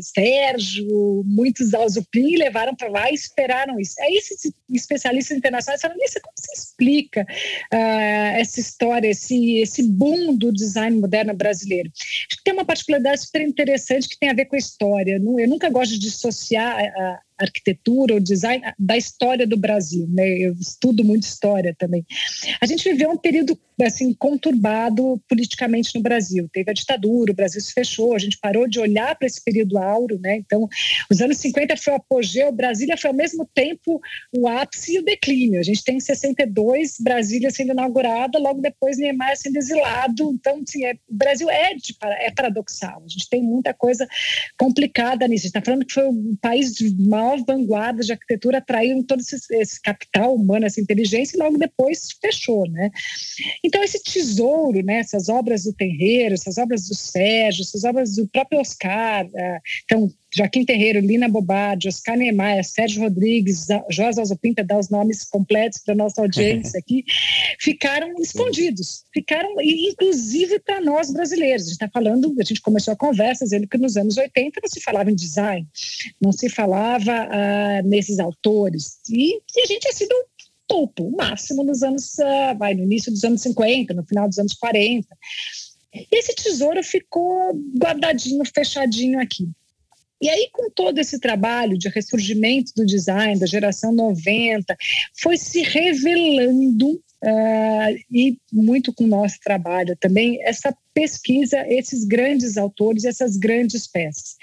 Sérgio, muitos Alzupin levaram para lá e esperaram isso. Aí esses especialistas internacionais falaram, isso como se explica uh, essa história, esse, esse boom do design moderno brasileiro? Acho que tem uma particularidade super interessante que tem a ver com a história. Eu nunca gosto de dissociar a, arquitetura, o design da história do Brasil, né? Eu estudo muito história também. A gente viveu um período assim conturbado politicamente no Brasil. Teve a ditadura, o Brasil se fechou, a gente parou de olhar para esse período áureo, né? Então, os anos 50 foi o apogeu, Brasília foi ao mesmo tempo o ápice e o declínio. A gente tem em 62 Brasília sendo inaugurada, logo depois Niemeyer sendo exilado. Então, assim, é, o Brasil é, de, é paradoxal. A gente tem muita coisa complicada nisso. A gente está falando que foi o país de maior maior vanguarda de arquitetura atraíram todo esse, esse, capital humano, essa inteligência, e logo depois fechou, né? Então, esse tesouro, né, essas obras do Terreiro, essas obras do Sérgio, essas obras do próprio Oscar, uh, então, Joaquim Terreiro, Lina Bobardi, Oscar Niemeyer, Sérgio Rodrigues, Josa Alzopinta, dá os nomes completos para nossa audiência aqui, ficaram escondidos, ficaram, inclusive para nós brasileiros. A gente está falando, a gente começou a conversa dizendo que nos anos 80 não se falava em design, não se falava uh, nesses autores, e, e, a gente tinha sido topo, o máximo nos anos, uh, vai, no início dos anos 50, no final dos anos 40. E esse tesouro ficou guardadinho, fechadinho aqui. E aí, com todo esse trabalho de ressurgimento do design, da geração 90, foi se revelando, uh, e muito com o nosso trabalho também, essa pesquisa esses grandes autores, essas grandes peças.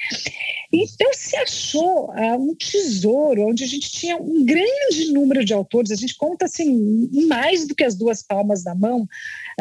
Então se achou uh, um tesouro onde a gente tinha um grande número de autores, a gente conta assim mais do que as duas palmas da mão.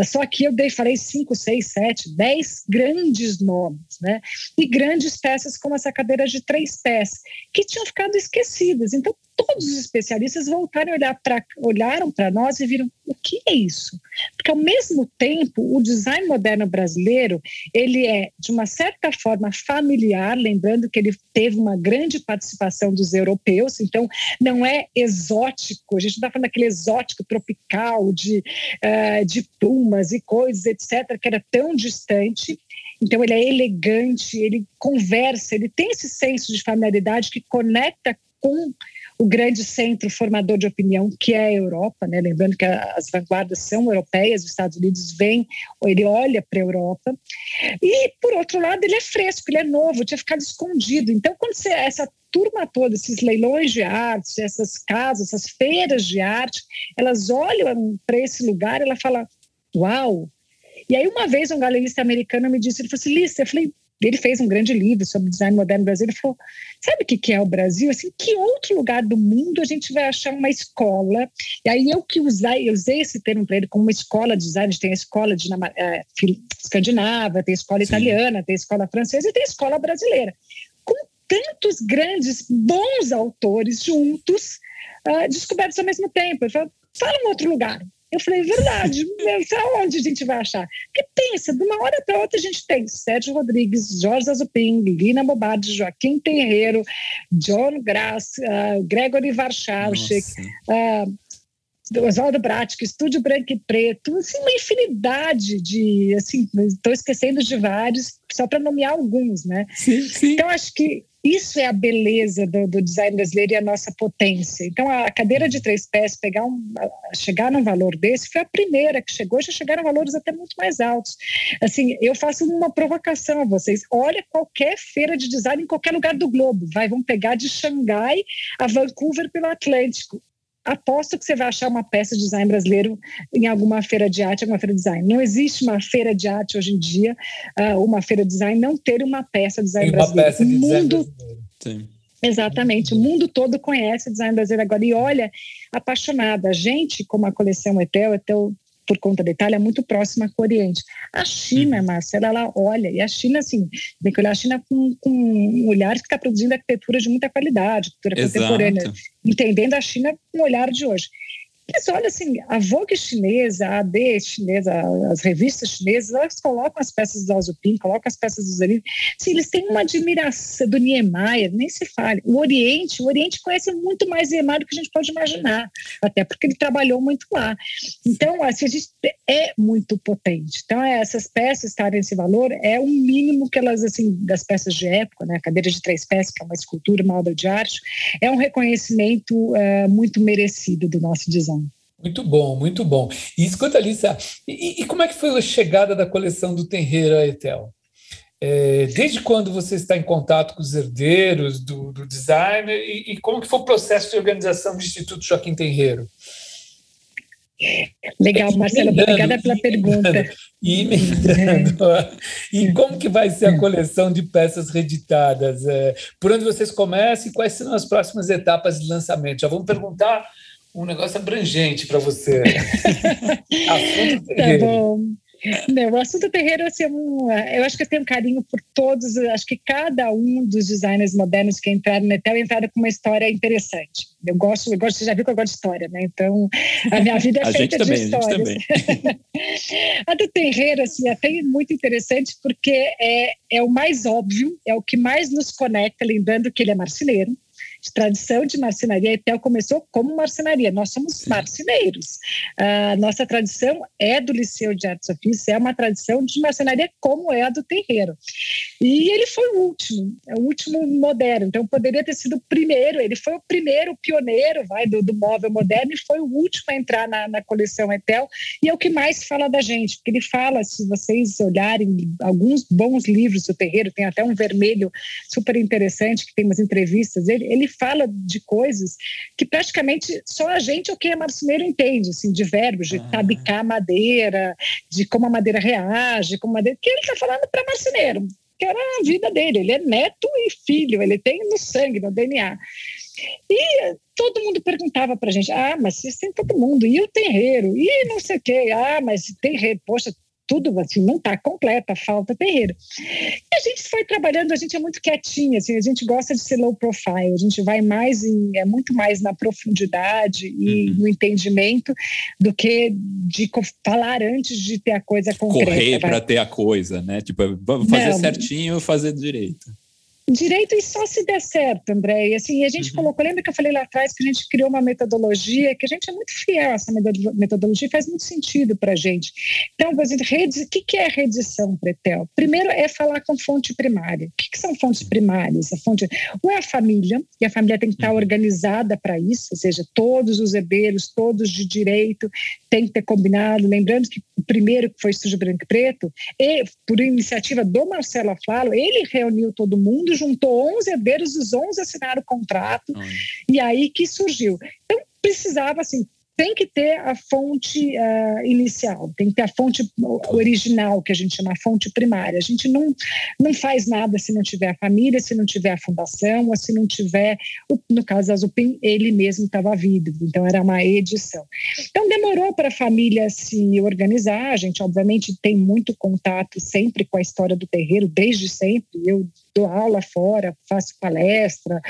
Só que eu dei, falei cinco, seis, sete, dez grandes nomes, né? E grandes peças como essa cadeira de três pés que tinham ficado esquecidas. Então todos os especialistas voltaram a olhar para olharam para nós e viram o que é isso? Porque ao mesmo tempo o design moderno brasileiro ele é de uma certa forma familiar, lembrando que ele teve uma grande participação dos europeus, então não é exótico. A gente não está falando daquele exótico tropical de uh, de plumas e coisas etc que era tão distante. Então ele é elegante, ele conversa, ele tem esse senso de familiaridade que conecta com o grande centro formador de opinião, que é a Europa, né? lembrando que as vanguardas são europeias, os Estados Unidos vem, ele olha para a Europa, e por outro lado ele é fresco, ele é novo, tinha ficado escondido. Então, quando você, essa turma toda, esses leilões de arte, essas casas, essas feiras de arte, elas olham para esse lugar, ela fala, uau! E aí uma vez um galerista americano me disse, ele falou assim, Lista, eu falei, ele fez um grande livro sobre design moderno brasileiro. Ele falou: sabe o que é o Brasil? Assim, que outro lugar do mundo a gente vai achar uma escola? E aí eu que usei, eu usei esse termo para ele como uma escola de design. A gente tem a escola de, é, escandinava, tem a escola Sim. italiana, tem a escola francesa e tem a escola brasileira. Com tantos grandes, bons autores juntos, uh, descobertos ao mesmo tempo. Ele falou: fala um outro lugar. Eu falei, é verdade, onde a gente vai achar? Porque pensa, de uma hora para outra a gente tem Sérgio Rodrigues, Jorge Azupin, Lina Bobardi, Joaquim Terreiro, John Grass, uh, Gregory Warszawczyk, uh, Oswaldo Bratic, Estúdio Branco e Preto, assim, uma infinidade de, assim, estou esquecendo de vários, só para nomear alguns, né? Sim, sim. Então, acho que isso é a beleza do, do, design brasileiro e a nossa potência. Então, a cadeira de três pés, pegar um, chegar num valor desse, foi a primeira que chegou, já chegaram valores até muito mais altos. Assim, eu faço uma provocação a vocês. Olha qualquer feira de design em qualquer lugar do globo. Vai, vão pegar de Xangai a Vancouver pelo Atlântico aposto que você vai achar uma peça de design brasileiro em alguma feira de arte, alguma feira de design. Não existe uma feira de arte hoje em dia, uh, uma feira de design, não ter uma peça de design brasileiro. Uma peça de design mundo... brasileiro. Sim. Exatamente, o mundo todo conhece o design brasileiro agora e olha, apaixonada. A gente, como a coleção Etel, Etel por conta da Itália, muito próxima com o Oriente. A China, uhum. Marcela, ela olha, e a China, assim, tem que olhar a China com, com um olhar que está produzindo arquitetura de muita qualidade, arquitetura Exato. contemporânea, entendendo a China com o olhar de hoje. Mas olha assim, a Vogue chinesa, a AD chinesa, as revistas chinesas, elas colocam as peças do Alzupin, colocam as peças do Zanin. Sim, eles têm uma admiração do Niemeyer, nem se fale. O Oriente, o Oriente conhece muito mais Niemeyer do que a gente pode imaginar, até porque ele trabalhou muito lá. Então, assim, a gente é muito potente. Então, é, essas peças estarem esse valor é o mínimo que elas, assim, das peças de época, né? A cadeira de três pés, que é uma escultura, uma obra de arte, é um reconhecimento é, muito merecido do nosso design. Muito bom, muito bom. E escuta, Alissa, e, e, como é que foi a chegada da coleção do Terreiro a Etel? É, desde quando você está em contato com os herdeiros do, do design e, e, como que foi o processo de organização do Instituto Joaquim Terreiro? Legal, Marcelo, obrigada pela pergunta. E e como que vai ser a coleção de peças reeditadas? É, por onde vocês começam e quais serão as próximas etapas de lançamento? Já vamos perguntar um negócio abrangente para você. assunto terreiro. Tá bom. Não, o assunto terreiro, assim, eu acho que eu tenho um carinho por todos, acho que cada um dos designers modernos que entraram na Etel entraram com uma história interessante. Eu gosto, eu gosto, você já viu que eu gosto de história, né? Então, a minha vida é feita de também, histórias. A, a do terreiro, assim, é até muito interessante porque é, é o mais óbvio, é o que mais nos conecta, lembrando que ele é marceneiro, tradição de marcenaria. A Etel começou como marcenaria, nós somos marceneiros. A nossa tradição é do Liceu de Artes Ofícios, é uma tradição de marcenaria como é a do terreiro. E ele foi o último, é o último moderno, então poderia ter sido o primeiro, ele foi o primeiro pioneiro vai, do, do móvel moderno e foi o último a entrar na, na coleção Etel, e é o que mais fala da gente, porque ele fala, se vocês olharem alguns bons livros do terreiro, tem até um vermelho super interessante, que tem umas entrevistas, ele, ele fala de coisas que praticamente só a gente, o que é marceneiro, entende, assim, de verbos, de tabicar madeira, de como a madeira reage, como a madeira. que ele está falando para marceneiro, que era a vida dele. Ele é neto e filho, ele tem no sangue, no DNA. E todo mundo perguntava para a gente: ah, mas vocês têm todo mundo, e o terreiro, e não sei o quê, ah, mas terreiro, poxa, tudo assim, não está completa, falta terreiro. E a gente foi trabalhando, a gente é muito quietinha, assim, a gente gosta de ser low profile, a gente vai mais em, é muito mais na profundidade e uhum. no entendimento do que de falar antes de ter a coisa concreta. Correr para ter a coisa, né? Tipo, fazer não, certinho, fazer direito. Direito e só se der certo, André. E assim, a gente uhum. colocou, lembra que eu falei lá atrás que a gente criou uma metodologia, que a gente é muito fiel a essa metodologia, faz muito sentido para a gente. Então, por exemplo, redes, o que é redição, Pretel? Primeiro é falar com fonte primária. O que, são fontes primárias? A fonte, ou é a família, e a família tem que estar uhum. organizada para isso, ou seja, todos os herdeiros, todos de direito, tem que ter combinado. Lembrando que o primeiro que foi Sujo Branco e Preto, e por iniciativa do Marcelo Aflalo, ele reuniu todo mundo juntou 11 herdeiros, os 11 assinaram o contrato, e aí que surgiu. Então, precisava, assim, tem que ter a fonte uh, inicial, tem que ter a fonte original, que a gente chama a fonte primária. A gente não, não faz nada se não tiver a família, se não tiver a fundação, ou se não tiver, no caso da Zupim, ele mesmo estava vivo, então era uma edição. Então demorou para a família se organizar, a gente obviamente tem muito contato sempre com a história do terreiro, desde sempre, eu dou aula fora, faço palestra,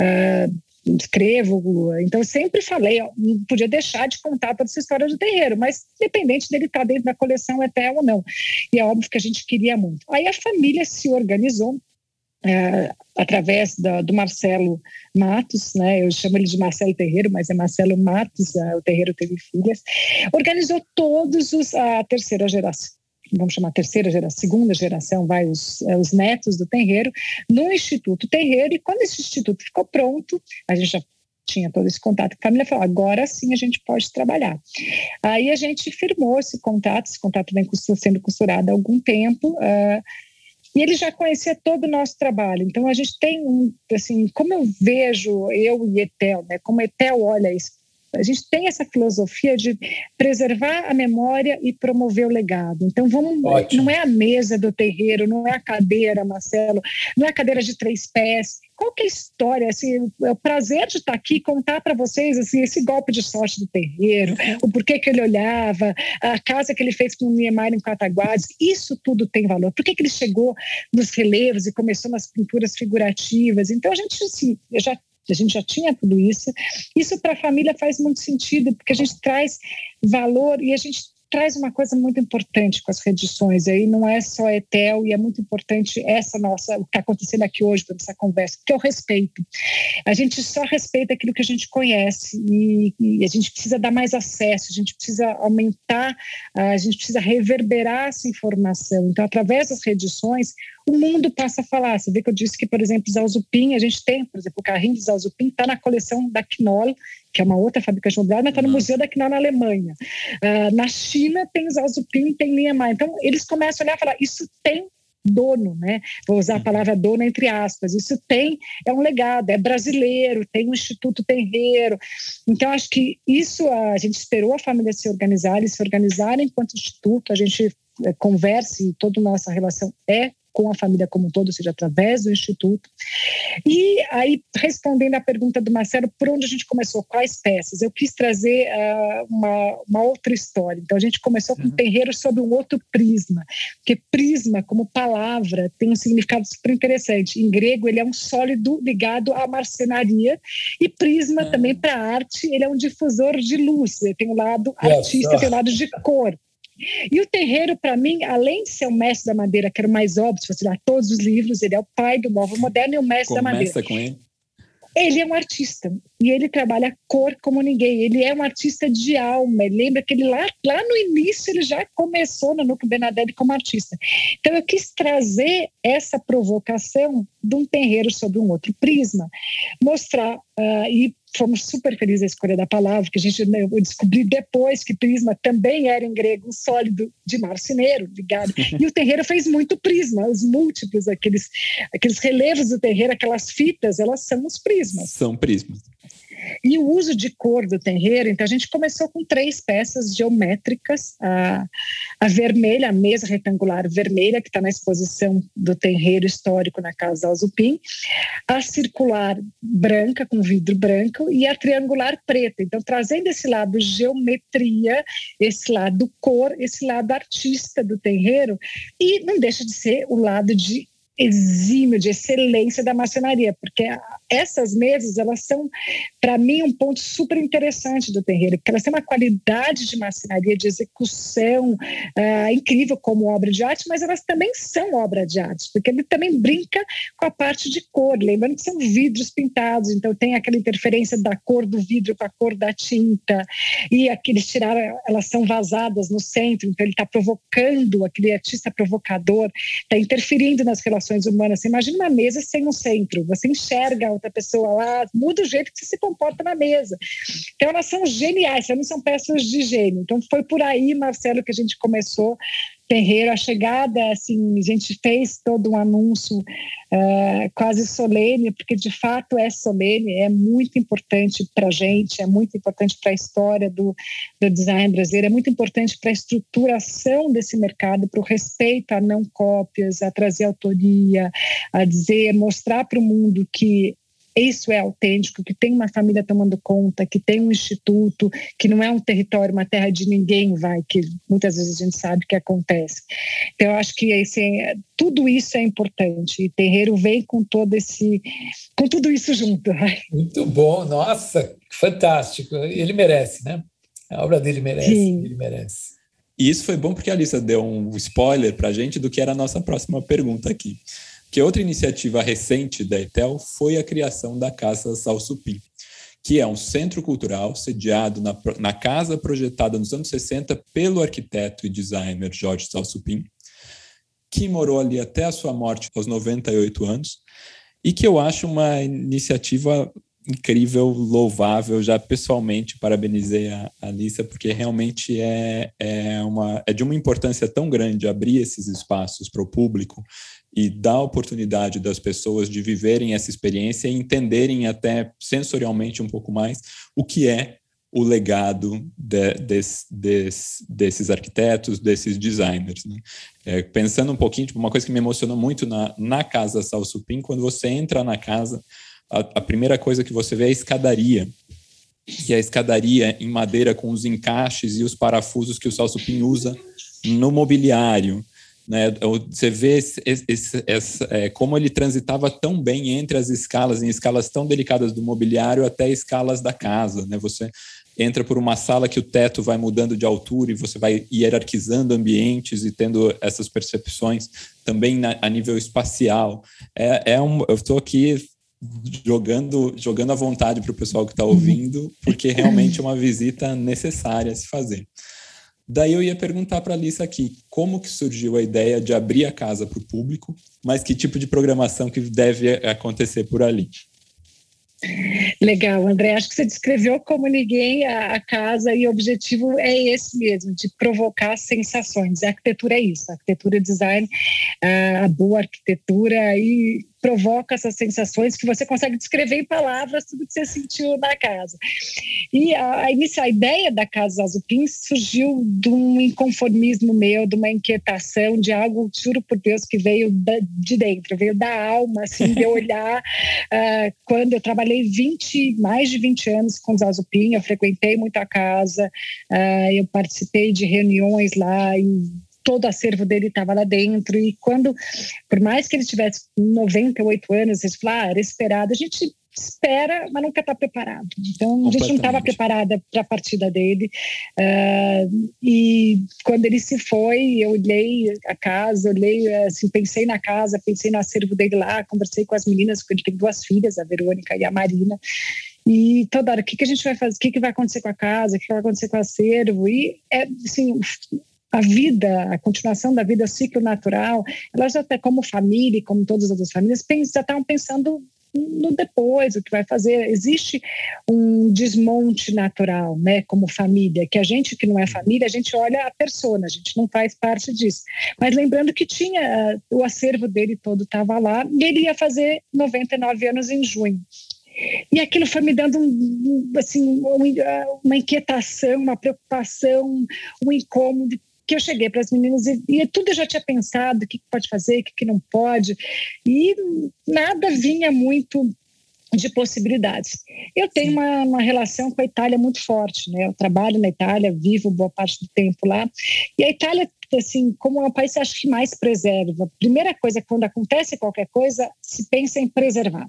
uh, escrevo. Então, eu sempre falei, ó, não podia deixar de contar toda essa história do terreiro, mas independente dele estar dentro da coleção até ou não. E é óbvio que a gente queria muito. Aí a família se organizou. É, através da, do Marcelo Matos, né? Eu chamo ele de Marcelo Terreiro, mas é Marcelo Matos. É, o Terreiro teve filhas. Organizou todos os a terceira geração vamos chamar terceira geração, segunda geração, vai os, é, os netos do terreiro, no Instituto Terreiro, e quando esse instituto ficou pronto, a gente já tinha todo esse contato com a família, falou, agora sim a gente pode trabalhar. Aí a gente firmou esse contato, esse contato vem sendo costurado há algum tempo, uh, e ele já conhecia todo o nosso trabalho. Então a gente tem um, assim, como eu vejo eu e Etel, né, como Etel olha isso a gente tem essa filosofia de preservar a memória e promover o legado. Então, vamos, não é a mesa do terreiro, não é a cadeira, Marcelo, não é a cadeira de três pés. Qual que é a história? Assim, é o prazer de estar aqui contar para vocês assim, esse golpe de sorte do terreiro, o porquê que ele olhava, a casa que ele fez com o Niemeyer em Cataguases, isso tudo tem valor. Por que, que ele chegou nos relevos e começou nas pinturas figurativas? Então, a gente assim, já a gente já tinha tudo isso. Isso para a família faz muito sentido, porque a gente traz valor e a gente traz uma coisa muito importante com as redições aí, não é só Etel, e é muito importante essa nossa, o que está acontecendo aqui hoje, essa conversa, que é o respeito. A gente só respeita aquilo que a gente conhece e, e, a gente precisa dar mais acesso, a gente precisa aumentar, a gente precisa reverberar essa informação. Então, através das redições, o mundo passa a falar. Você vê que eu disse que, por exemplo, Zalzupin, a gente tem, por exemplo, o carrinho de Zalzupin está na coleção da Knoll, que é uma outra fabricante imobiliária, mas está no Museu da Knoll na Alemanha. Uh, na China tem Zalzupin, tem Niemeyer. Então, eles começam a olhar e falar, isso tem dono, né? Vou usar a palavra dono entre aspas. Isso tem, é um legado, é brasileiro, tem um Instituto Terreiro. Então, acho que isso a gente esperou a família se organizar, eles se organizarem enquanto instituto, a gente eh, converse, toda a nossa relação é com a família como um todo, ou seja, através do Instituto. E aí, respondendo à pergunta do Marcelo, por onde a gente começou? Quais peças? Eu quis trazer uh, uma, uma outra história. Então, a gente começou com um uhum. terreiro sob um outro prisma, porque prisma, como palavra, tem um significado super interessante. Em grego, ele é um sólido ligado à marcenaria, e prisma uhum. também para arte, ele é um difusor de luz, ele tem o um lado artista, tem o um lado de cor. E o terreiro, para mim, além de ser o mestre da madeira, que era o mais óbvio, se você ler todos os livros, ele é o pai do móvel moderno e o mestre Começa da madeira. com ele. Ele é um artista e ele trabalha cor como ninguém. Ele é um artista de alma. Ele lembra que ele lá, lá no início ele já começou no Núcleo Bernadette como artista. Então eu quis trazer essa provocação de um terreiro sobre um outro prisma, mostrar uh, e fomos super felizes a escolha da palavra, que a gente né, eu descobri depois que prisma também era em grego um sólido de marceneiro, ligado. E o terreiro fez muito prisma, os múltiplos, aqueles, aqueles relevos do terreiro, aquelas fitas, elas são os prismas. São prismas. E o uso de cor do terreiro, então a gente começou com três peças geométricas: a, a vermelha, a mesa retangular vermelha, que está na exposição do terreiro histórico na Casa Alzupim, a circular branca, com vidro branco, e a triangular preta. Então, trazendo esse lado geometria, esse lado cor, esse lado artista do terreiro, e não deixa de ser o lado de exímio, de excelência da marcenaria, porque essas mesas, elas são, para mim, um ponto super interessante do terreiro, porque elas têm uma qualidade de marcenaria, de execução uh, incrível como obra de arte, mas elas também são obra de arte, porque ele também brinca com a parte de cor, lembrando que são vidros pintados, então tem aquela interferência da cor do vidro com a cor da tinta, e aqueles tiraram, elas são vazadas no centro, então ele está provocando, aquele artista provocador, está interferindo nas relações relações humanas. Você imagina uma mesa sem um centro, você enxerga outra pessoa lá, muda o jeito que você se comporta na mesa. Então, elas são geniais, para mim são peças de gênio. Então, foi por aí, Marcelo, que a gente começou terreiro, a chegada, assim, a gente fez todo um anúncio uh, quase solene, porque de fato é solene, é muito importante para a gente, é muito importante para a história do, do design brasileiro, é muito importante para a estruturação desse mercado, para o respeito a não cópias, a trazer autoria, a dizer, mostrar para o mundo que isso é autêntico, que tem uma família tomando conta, que tem um instituto, que não é um território, uma terra de ninguém vai, que muitas vezes a gente sabe que acontece. Então, eu acho que esse, tudo isso é importante e Terreiro vem com todo esse, com tudo isso junto. Muito bom, nossa, fantástico. Ele merece, né? A obra dele merece, Sim. ele merece. E isso foi bom porque a Alissa deu um spoiler para a gente do que era a nossa próxima pergunta aqui que outra iniciativa recente da ETEL foi a criação da Casa Salsupim, que é um centro cultural sediado na, na casa projetada nos anos 60 pelo arquiteto e designer Jorge Salsupim, que morou ali até a sua morte aos 98 anos, e que eu acho uma iniciativa incrível, louvável. Já pessoalmente parabenizei a Alissa, porque realmente é, é, uma, é de uma importância tão grande abrir esses espaços para o público e dar oportunidade das pessoas de viverem essa experiência e entenderem até sensorialmente um pouco mais o que é o legado de, desses arquitetos, desses designers. Né? É, pensando um pouquinho, tipo, uma coisa que me emocionou muito na, na casa Salsupim, quando você entra na casa, a, a primeira coisa que você vê é a escadaria, e a escadaria em madeira com os encaixes e os parafusos que o Salsupim usa no mobiliário. Né? Você vê esse, esse, esse, é, como ele transitava tão bem entre as escalas, em escalas tão delicadas do mobiliário até escalas da casa. Né? Você entra por uma sala que o teto vai mudando de altura e você vai hierarquizando ambientes e tendo essas percepções também na, a nível espacial. É, é um, eu estou aqui jogando jogando à vontade para o pessoal que está ouvindo, porque realmente é uma visita necessária a se fazer. Daí eu ia perguntar para a Alissa aqui, como que surgiu a ideia de abrir a casa para o público, mas que tipo de programação que deve acontecer por ali? Legal, André. Acho que você descreveu como ninguém a, a, casa e o objetivo é esse mesmo, de provocar sensações. A arquitetura é isso, a arquitetura e design, a boa arquitetura e provoca essas sensações que você consegue descrever em palavras tudo que você sentiu na casa. E a, a, a ideia da Casa Azupim surgiu de um inconformismo meu, de uma inquietação, de algo, juro por Deus, que veio da, de dentro, veio da alma, assim, de olhar. uh, quando eu trabalhei 20, mais de 20 anos com os Azupim, eu frequentei muito a casa, uh, eu participei de reuniões lá e todo o acervo dele estava lá dentro. E quando, por mais que ele tivesse 98 anos, eles falaram, ah, era esperado, a gente espera, mas nunca está preparado. Então, a gente não estava preparada para a partida dele. Uh, e quando ele se foi, eu olhei a casa, olhei, assim, pensei na casa, pensei no acervo dele lá, conversei com as meninas, porque ele tem duas filhas, a Verônica e a Marina. E toda hora, o que, que a gente vai fazer? O que, que vai acontecer com a casa? O que, que vai acontecer com o acervo? E, é, assim, a vida, a continuação da vida, o ciclo natural, elas até como família, como todas as outras famílias, já estavam pensando no depois, o que vai fazer. Existe um desmonte natural, né, como família, que a gente que não é família, a gente olha a persona, a gente não faz parte disso. Mas lembrando que tinha o acervo dele todo estava lá e ele ia fazer 99 anos em junho. E aquilo foi me dando um, assim, uma inquietação, uma preocupação, um incômodo que eu cheguei para as meninas e, e, tudo eu já tinha pensado, o que, que pode fazer, o que, que não pode, e nada vinha muito de possibilidades. Eu tenho uma, uma, relação com a Itália muito forte, né? Eu trabalho na Itália, vivo boa parte do tempo lá. E a Itália assim, como é um país acho que mais preserva. Primeira coisa, quando acontece qualquer coisa, se pensa em preservar.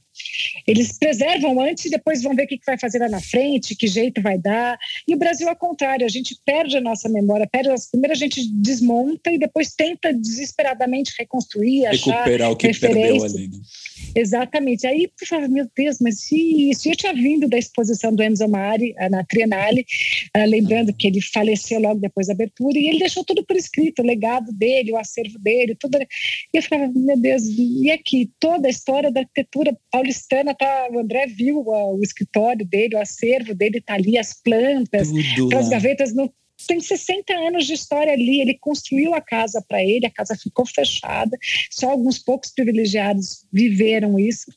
Eles preservam antes e depois vão ver o que vai fazer lá na frente, que jeito vai dar. E o Brasil, ao contrário, a gente perde a nossa memória, perde as... primeiro a gente desmonta e depois tenta desesperadamente reconstruir, recuperar o que perdeu ali. Né? Exatamente. Aí falava, meu Deus, mas se isso? Eu tinha vindo da exposição do Enzo Mari eh, na Triennale, uh, lembrando que ele faleceu logo depois da abertura, e ele deixou tudo por escrito, o legado dele, o acervo dele, tudo. E eu falava, meu Deus, e aqui? Toda a história da arquitetura paulistana, tá, o André viu o escritório dele, o acervo dele está ali, as plantas, as gavetas tem 60 anos de história ali. Ele construiu a casa para ele, a casa ficou fechada, só alguns poucos privilegiados viveram isso.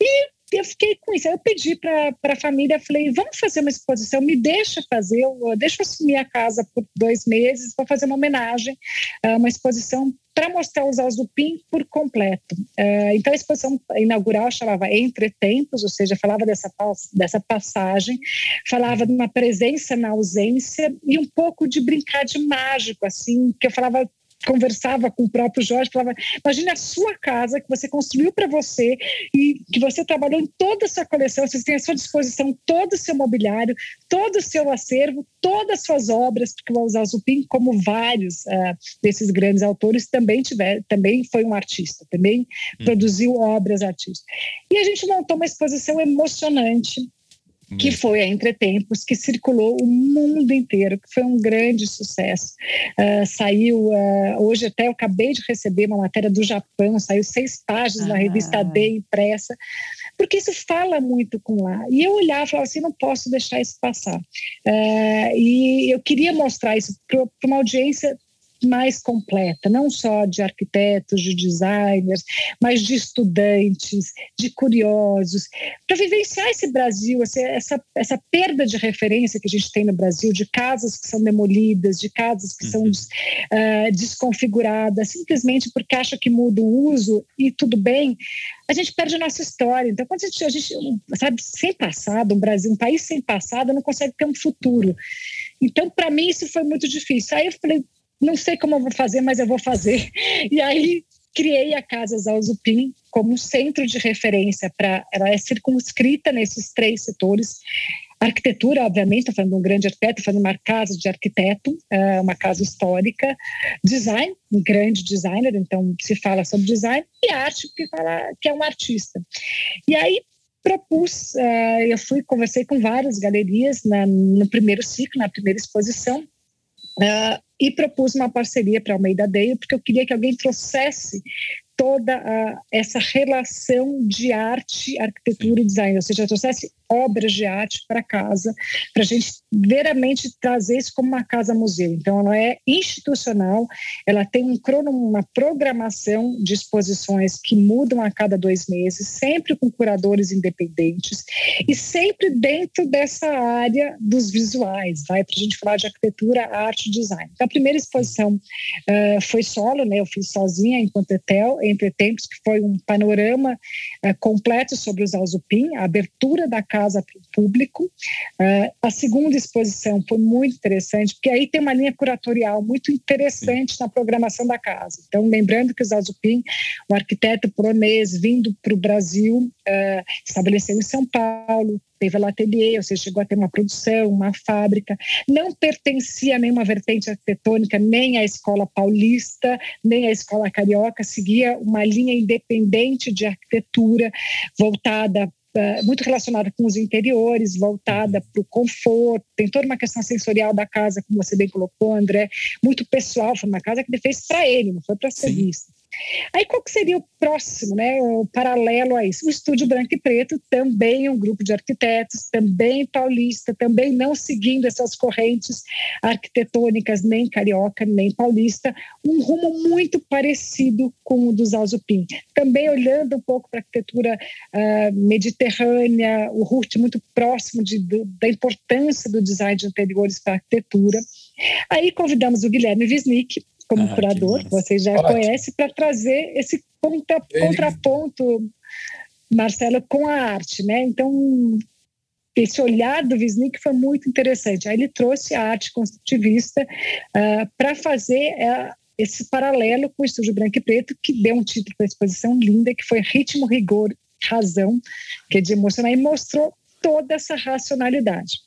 E eu fiquei com isso. Aí eu pedi para a família, falei, vamos fazer uma exposição, me deixa fazer, deixa eu assumir a casa por dois meses, vou fazer uma homenagem, ah, uma exposição para mostrar os Alzupim por completo. Ah, então, a exposição inaugural chamava Entre Tempos, ou seja, falava dessa, dessa passagem, falava de uma presença na ausência e um pouco de brincar de mágico, assim, que eu falava conversava com o próprio Jorge, falava: imagine a sua casa que você construiu para você e que você trabalhou em toda a sua coleção, você tem à sua disposição todo o seu mobiliário, todo o seu acervo, todas as suas obras, porque o Alzal Zupin, como vários uh, desses grandes autores, também tiver, também foi um artista, também hum. produziu obras artísticas. E a gente montou uma exposição emocionante que foi a Entretempos, que circulou o mundo inteiro, que foi um grande sucesso. Uh, saiu, uh, hoje até eu acabei de receber uma matéria do Japão, saiu seis páginas ah. na revista D impressa, porque isso fala muito com lá. E eu olhava e falava assim, não posso deixar isso passar. Uh, e eu queria mostrar isso para uma audiência mais completa, não só de arquitetos, de designers, mas de estudantes, de curiosos, para vivenciar esse Brasil, essa, essa perda de referência que a gente tem no Brasil, de casas que são demolidas, de casas que são uh, desconfiguradas, simplesmente porque acha que muda o uso e tudo bem, a gente perde a nossa história. Então, quando a gente, a gente sabe, sem passado, um Brasil, um país sem passado, não consegue ter um futuro. Então, para mim, isso foi muito difícil. Aí eu falei, não sei como eu vou fazer, mas eu vou fazer. E aí criei a Casa Zalzupin como centro de referência para ela é circunscrita nesses três setores. Arquitetura, obviamente, estou falando de um grande arquiteto, falando de uma casa de arquiteto, é, uma casa histórica, design, um grande designer, então se fala sobre design, e arte, que fala que é um artista. E aí propus, é, eu fui, conversei com várias galerias na, no primeiro ciclo, na primeira exposição, Uh, e propus uma parceria para Almeida Day, porque eu queria que alguém trouxesse toda essa relação de arte, arquitetura e design, ou seja, trouxesse obras de arte para casa, para a gente veramente trazer isso como uma casa-museu. Então, ela é institucional, ela tem um crono, uma programação de exposições que mudam a cada dois meses, sempre com curadores independentes e sempre dentro dessa área dos visuais, vai para a gente falar de arquitetura, arte e design. Então, a primeira exposição uh, foi solo, né? Eu fiz sozinha enquanto Etel, entre tempos, que foi um panorama uh, completo sobre os Alzupin, a abertura da casa para o público. Uh, a segunda exposição foi muito interessante, porque aí tem uma linha curatorial muito interessante na programação da casa. Então, lembrando que o Zazupin, o arquiteto polonês vindo para o Brasil, uh, estabeleceu em São Paulo, teve a ateliê, ou seja, chegou a ter uma produção, uma fábrica, não pertencia a nenhuma vertente arquitetônica, nem à escola paulista, nem à escola carioca, seguia uma linha independente de arquitetura voltada muito relacionada com os interiores, voltada para o conforto, tem toda uma questão sensorial da casa, como você bem colocou, André, muito pessoal, foi uma casa que ele fez para ele, não foi para ser vista. Aí qual que seria o próximo, né, o paralelo a isso? O Estúdio Branco e Preto, também um grupo de arquitetos, também paulista, também não seguindo essas correntes arquitetônicas, nem carioca, nem paulista, um rumo muito parecido com o dos Alzupin. Também olhando um pouco para a arquitetura uh, mediterrânea, o Hurt muito próximo de, do, da importância do design de interiores para a arquitetura. Aí convidamos o Guilherme Wisnik, como ah, curador, que vocês já conhecem, para trazer esse contra, contraponto, Marcelo, com a arte, né? Então, esse olhar do Wisnik foi muito interessante. Aí ele trouxe a arte construtivista uh, para fazer uh, esse paralelo com o Estúdio Branco e Preto, que deu um título para a exposição linda, que foi Ritmo, Rigor, Razão, que é de emocionar, e mostrou toda essa racionalidade.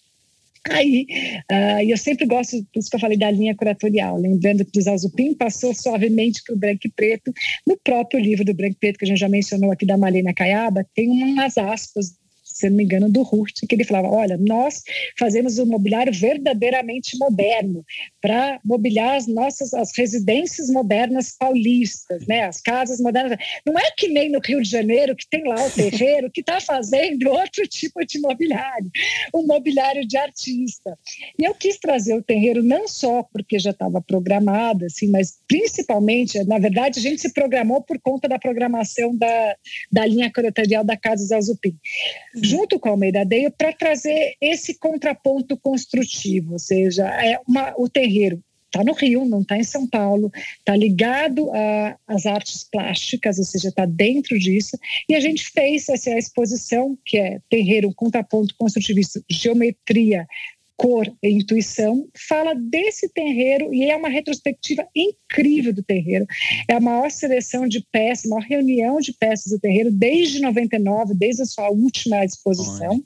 Aí, uh, eu sempre gosto, por isso que eu falei da linha curatorial, lembrando que o Zalzupim passou suavemente para o branco e preto. No próprio livro do branco e preto, que a gente já mencionou aqui da Marina Caiaba, tem umas aspas se não me engano, do Hurt, que ele falava: olha, nós fazemos um mobiliário verdadeiramente moderno para mobiliar as nossas as residências modernas paulistas, né? As casas modernas. Não é que nem no Rio de Janeiro que tem lá o terreiro que está fazendo outro tipo de mobiliário, um mobiliário de artista. E eu quis trazer o terreiro não só porque já estava programado, assim, mas principalmente, na verdade, a gente se programou por conta da programação da, da linha curatorial da Casa Zé Zupim junto com a Almeida Deio, para trazer esse contraponto construtivo, ou seja, é uma, o terreiro está no Rio, não está em São Paulo, está ligado às artes plásticas, ou seja, está dentro disso. E a gente fez essa exposição, que é Terreiro, Contraponto Construtivista, Geometria, cor e intuição, fala desse terreiro e é uma retrospectiva incrível do terreiro. É a maior seleção de peças, a maior reunião de peças do terreiro desde 99, desde a sua última exposição.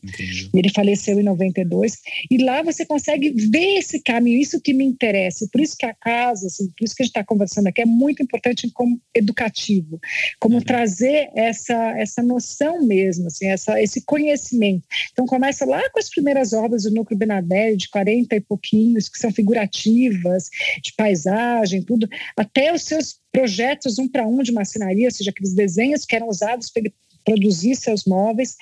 Ele faleceu em 92 e lá você consegue ver esse caminho, isso que me interessa. Por isso que a casa, assim, por isso que a gente está conversando aqui é muito importante como educativo, como uhum. trazer essa essa noção mesmo, assim, essa esse conhecimento. Então começa lá com as primeiras obras do Núcleo Bernadette de 40 e pouquinhos, que são figurativas, de paisagem, tudo, até os seus projetos um para um de marcenaria, ou seja, aqueles desenhos que eram usados para ele produzir seus móveis,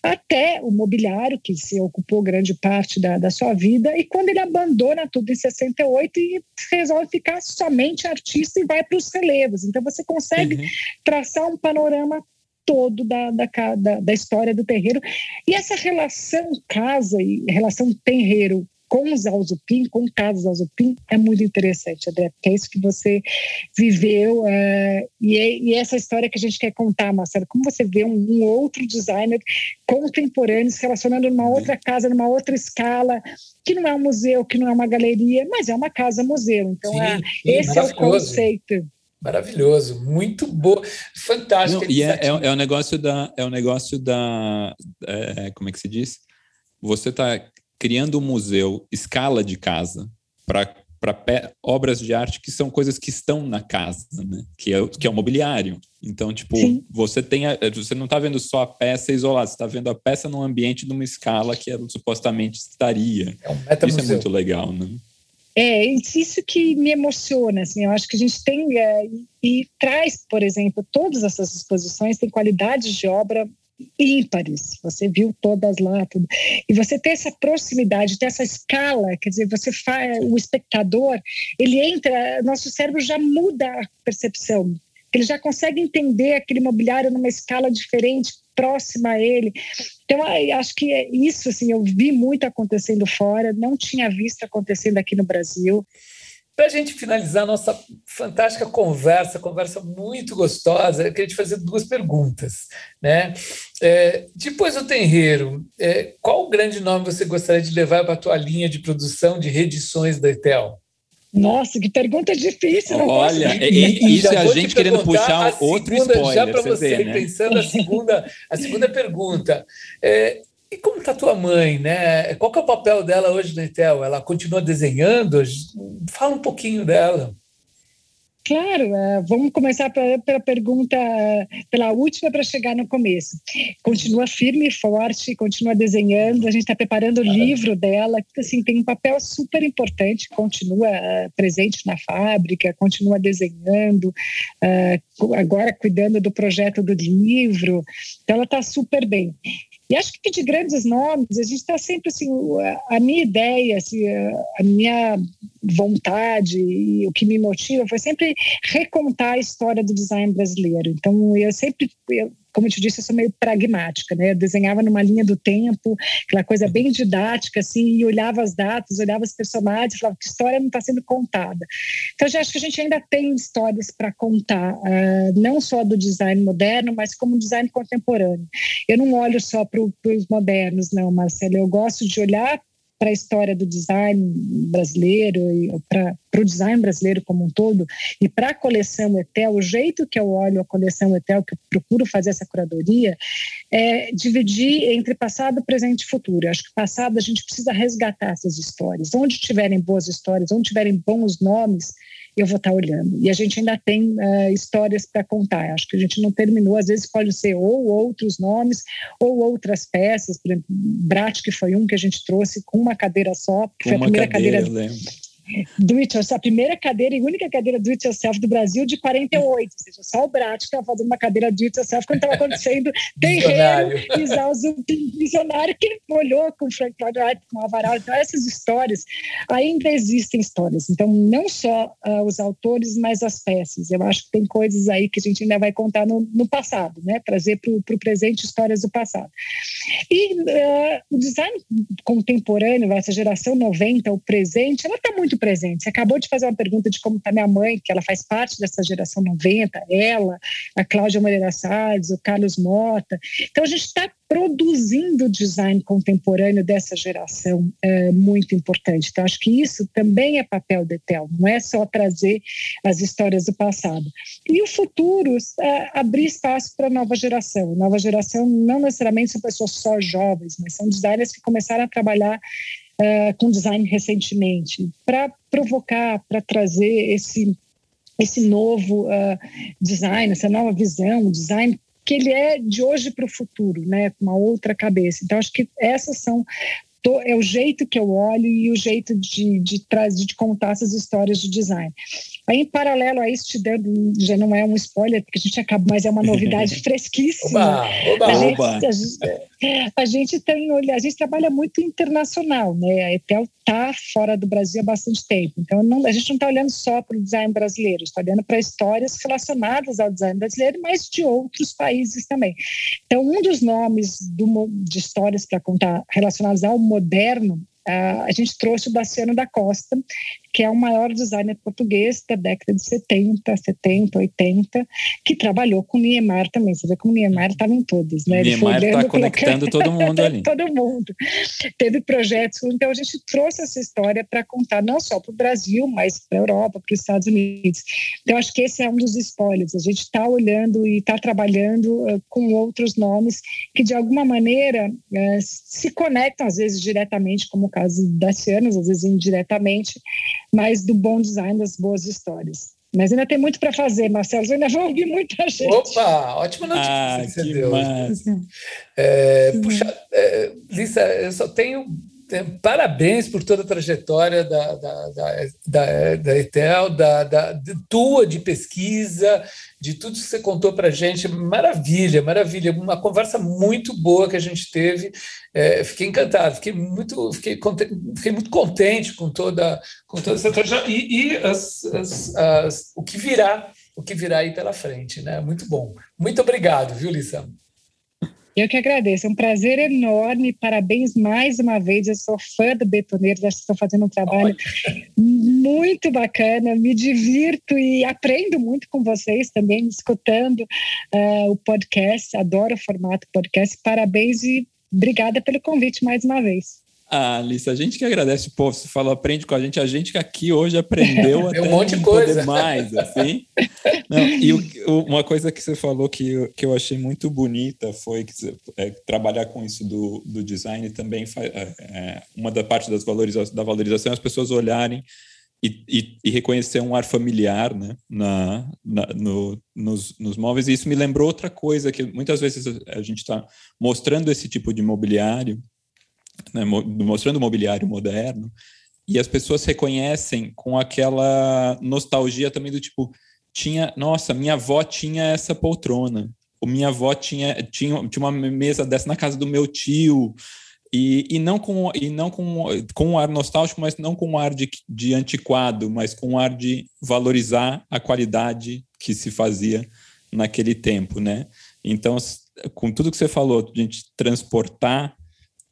até o mobiliário, que se ocupou grande parte da, da sua vida, e quando ele abandona tudo em 68 e resolve ficar somente artista e vai para os relevos. Então você consegue uhum. traçar um panorama todo da, da, da, da história do terreiro. E essa relação casa e relação terreiro com Zalzupim, com Casa Zalzupim, é muito interessante, André, porque é isso que você viveu uh, e, é, e, é essa história que a gente quer contar, Marcelo. Como você vê um, um, outro designer contemporâneo se relacionando numa outra casa, numa outra escala, que não é um museu, que não é uma galeria, mas é uma casa-museu. Então, sim, é, sim, esse é o conceito. Maravilhoso, muito bom, fantástico. Não, e é, é, é, o negócio da, é o negócio da, é, como é que se diz? Você está criando um museu escala de casa para para obras de arte que são coisas que estão na casa, né? Que é, que é o mobiliário. Então, tipo, Sim. você tem a, você não está vendo só a peça isolada, você está vendo a peça num ambiente numa escala que ela supostamente estaria. É um Isso é muito legal, né? É isso que me emociona, assim, eu acho que a gente tem é, e traz, por exemplo, todas essas exposições têm qualidades de obra ímpares, você viu todas lá, tudo. e você ter essa proximidade, ter essa escala, quer dizer, você faz, o espectador, ele entra, nosso cérebro já muda a percepção, ele já consegue entender aquele mobiliário numa escala diferente, próxima a ele. Então, acho que é isso, assim, eu vi muito acontecendo fora, não tinha visto acontecendo aqui no Brasil. Para a gente finalizar nossa fantástica conversa, conversa muito gostosa, eu queria te fazer duas perguntas. Né? É, depois do Tenreiro, é, qual grande nome você gostaria de levar para a tua linha de produção de reedições da Etel? Nossa, que pergunta difícil. Olha, é, isso é a gente querendo puxar outro spoiler. Já para você, né? pensando a segunda, a segunda pergunta. É, e como está tua mãe, né? Qual é o papel dela hoje no Intel? Ela continua desenhando? Fala um pouquinho dela. Claro, uh, vamos começar pela, pergunta, pela última para chegar no começo. Continua firme e forte, continua desenhando, a gente está preparando o livro dela, que assim, tem um papel super importante, continua uh, presente na fábrica, continua desenhando, agora cuidando do projeto do livro, então ela está super bem. E acho que de grandes nomes, a gente está sempre assim, a minha ideia, assim, a minha vontade e o que me motiva foi sempre recontar a história do design brasileiro. Então, eu sempre, eu, como eu te disse, eu sou meio pragmática, né? Eu desenhava numa linha do tempo, aquela coisa bem didática, assim, e olhava as datas, olhava os personagens, falava que história não está sendo contada. Então, já acho que a gente ainda tem histórias para contar, uh, não só do design moderno, mas como design contemporâneo. Eu não olho só para os modernos, não, Marcelo. Eu gosto de olhar para a história do design brasileiro para o design brasileiro como um todo e para a coleção Etel, o jeito que eu olho a coleção Etel, que eu procuro fazer essa curadoria, é dividir entre passado, presente e futuro. Eu acho que passado a gente precisa resgatar essas histórias. Onde tiverem boas histórias, onde tiverem bons nomes, eu vou estar olhando. E a gente ainda tem uh, histórias para contar. Acho que a gente não terminou. Às vezes pode ser ou outros nomes ou outras peças. Por exemplo, Brat, que foi um que a gente trouxe com uma cadeira só, que foi a primeira cadeira. cadeira do it yourself, a primeira cadeira e única cadeira do it yourself do Brasil de 48, ou seja, só o Brat estava fazendo uma cadeira do it yourself quando estava acontecendo terreiro e Zalzo visionário que olhou com Frank Lloyd Wright, com Alvarado. Então, essas histórias ainda existem histórias. Então, não só uh, os autores, mas as peças. Eu acho que tem coisas aí que a gente ainda vai contar no, no passado, né? Trazer para o presente histórias do passado. E uh, o design contemporâneo, essa geração 90, o presente, ela está muito muito presente. Você acabou de fazer uma pergunta de como está minha mãe, que ela faz parte dessa geração 90, ela, a Cláudia Moreira Salles, o Carlos Mota. Então, a gente está produzindo design contemporâneo dessa geração é, muito importante. Então, acho que isso também é papel do Etel, não é só trazer as histórias do passado. E o futuro, é, abrir espaço para a nova geração. Nova geração não necessariamente são pessoas só jovens, mas são designers que começaram a trabalhar uh, com design recentemente, para provocar, para trazer esse, esse novo uh, design, essa nova visão, design que ele é de hoje para o futuro, né, com uma outra cabeça. Então, acho que essas são é o jeito que eu olho e o jeito de, de, de, de contar essas histórias de design. Aí, em paralelo a isso, te dando, já não é um spoiler, porque a gente acaba, mas é uma novidade fresquíssima. Oba, oba, a, gente, oba. A, gente, a, gente, tem, a gente trabalha muito internacional, né? A Etel está fora do Brasil há bastante tempo. Então, não, a gente não está olhando só para o design brasileiro, está olhando para histórias relacionadas ao design brasileiro, mas de outros países também. Então, um dos nomes do, de histórias para contar relacionadas ao moderno a gente trouxe o Daciano da Costa, que é o maior designer português da década de 70, 70, 80, que trabalhou com o Niemeyer também. Você vê como o Niemeyer estava em todos, né? Niemeyer está conectando todo mundo ali. todo mundo. Teve projetos. Então, a gente trouxe essa história para contar não só para o Brasil, mas para a Europa, para os Estados Unidos. Então, acho que esse é um dos spoilers. A gente está olhando e está trabalhando uh, com outros nomes que, de alguma maneira, uh, se conectam, às vezes, diretamente, como caso Dacianos, às vezes indiretamente, mas do bom design, das boas histórias. Mas ainda tem muito para fazer, Marcelo. Ainda vou ouvir muita gente. Opa, ótima notícia ah, que você que deu. É, puxa, é, Lisa, eu só tenho parabéns por toda a trajetória da, da, da, da, da Etel, da, da, de tua de pesquisa, de tudo que você contou para a gente. Maravilha, maravilha. Uma conversa muito boa que a gente teve. É, fiquei encantado, fiquei muito, fiquei, fiquei muito contente com toda, com toda essa trajetória e, e as, as, as, o que virá, o que virá aí pela frente. Né? Muito bom. Muito obrigado, viu, Lissa? Eu que agradeço, é um prazer enorme, parabéns mais uma vez, eu sou fã do Betoneiros, acho que estão fazendo um trabalho muito bacana, me divirto e aprendo muito com vocês também, escutando uh, o podcast, adoro o formato podcast, parabéns e obrigada pelo convite mais uma vez. Ah, Alice, a gente que agradece o povo, você falou, aprende com a gente, a gente que aqui hoje aprendeu até um monte de coisa mais, assim. Não, e o, uma coisa que você falou que, eu, que eu achei muito bonita foi que é, trabalhar com isso do, do design também faz, é, é, uma da parte das valoriza da valorização é as pessoas olharem e, e, e, reconhecer um ar familiar né, na, na no, nos, nos móveis. E isso me lembrou outra coisa, que muitas vezes a gente está mostrando esse tipo de mobiliário né, mostrando o mobiliário moderno, e as pessoas reconhecem com aquela nostalgia também do tipo, tinha, nossa, minha avó tinha essa poltrona. O minha avó tinha, tinha, tinha uma mesa dessa na casa do meu tio. E, e não, com, e não com, com um ar nostálgico, mas não com um ar de, de antiquado, mas com um ar de valorizar a qualidade que se fazia naquele tempo, né? Então, com tudo que você falou, a gente transportar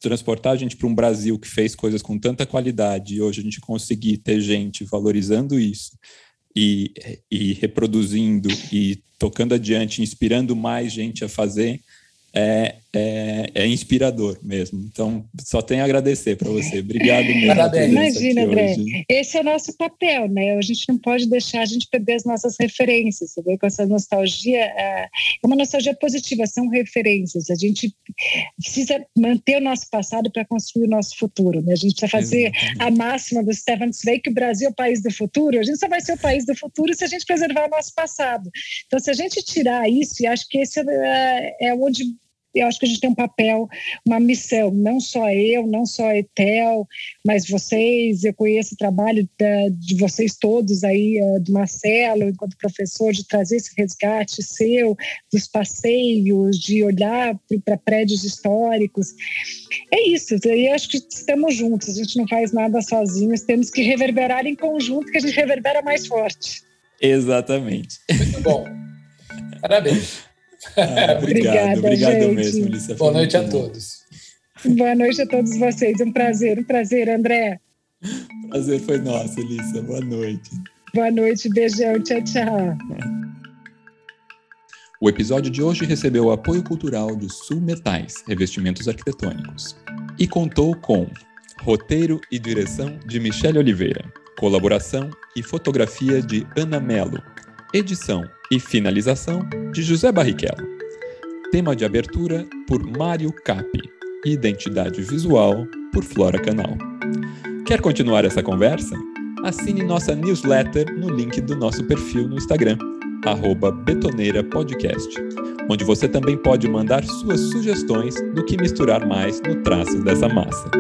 transportar a gente para um Brasil que fez coisas com tanta qualidade e hoje a gente conseguir ter gente valorizando isso e, e reproduzindo e tocando adiante, inspirando mais gente a fazer, é, é, é, inspirador mesmo. Então, só tenho a agradecer para você. Obrigado mesmo. Parabéns. Imagina, André. Hoje. Esse é o nosso papel, né? A gente não pode deixar a gente perder as nossas referências. Você vê com essa nostalgia, é, é uma nostalgia positiva, são referências. A gente precisa manter o nosso passado para construir o nosso futuro. Né? A gente precisa fazer Exatamente. a máxima do Stefan Zweig que o Brasil é o país do futuro. A gente só vai ser o país do futuro se a gente preservar o nosso passado. Então, se a gente tirar isso, e acho que esse é, é onde eu acho que a gente tem um papel, uma missão, não só eu, não só a Etel, mas vocês, eu conheço o trabalho da, de vocês todos aí, uh, do Marcelo, enquanto professor, de trazer esse resgate seu, dos passeios, de olhar para prédios históricos. É isso, eu acho que estamos juntos, a gente não faz nada sozinhos, temos que reverberar em conjunto, que a gente reverbera mais forte. Exatamente. Muito bom. Parabéns. Ah, obrigado, obrigado mesmo, Lícia. Boa noite a bom. todos. Boa noite a todos vocês. Um prazer, um prazer, André. Prazer foi nosso, Lícia. Boa noite. Boa noite, beijão, tchau, tchau. O episódio de hoje recebeu o apoio cultural do Sul Metais, revestimentos arquitetônicos, e contou com roteiro e direção de Michele Oliveira, colaboração e fotografia de Ana Melo, edição e finalização de José Barrichello. Tema de abertura por Mário Capi. Identidade visual por Flora Canal. Quer continuar essa conversa? Assine nossa newsletter no link do nosso perfil no Instagram, arroba Betoneira Podcast, onde você também pode mandar suas sugestões do que misturar mais no traço dessa massa.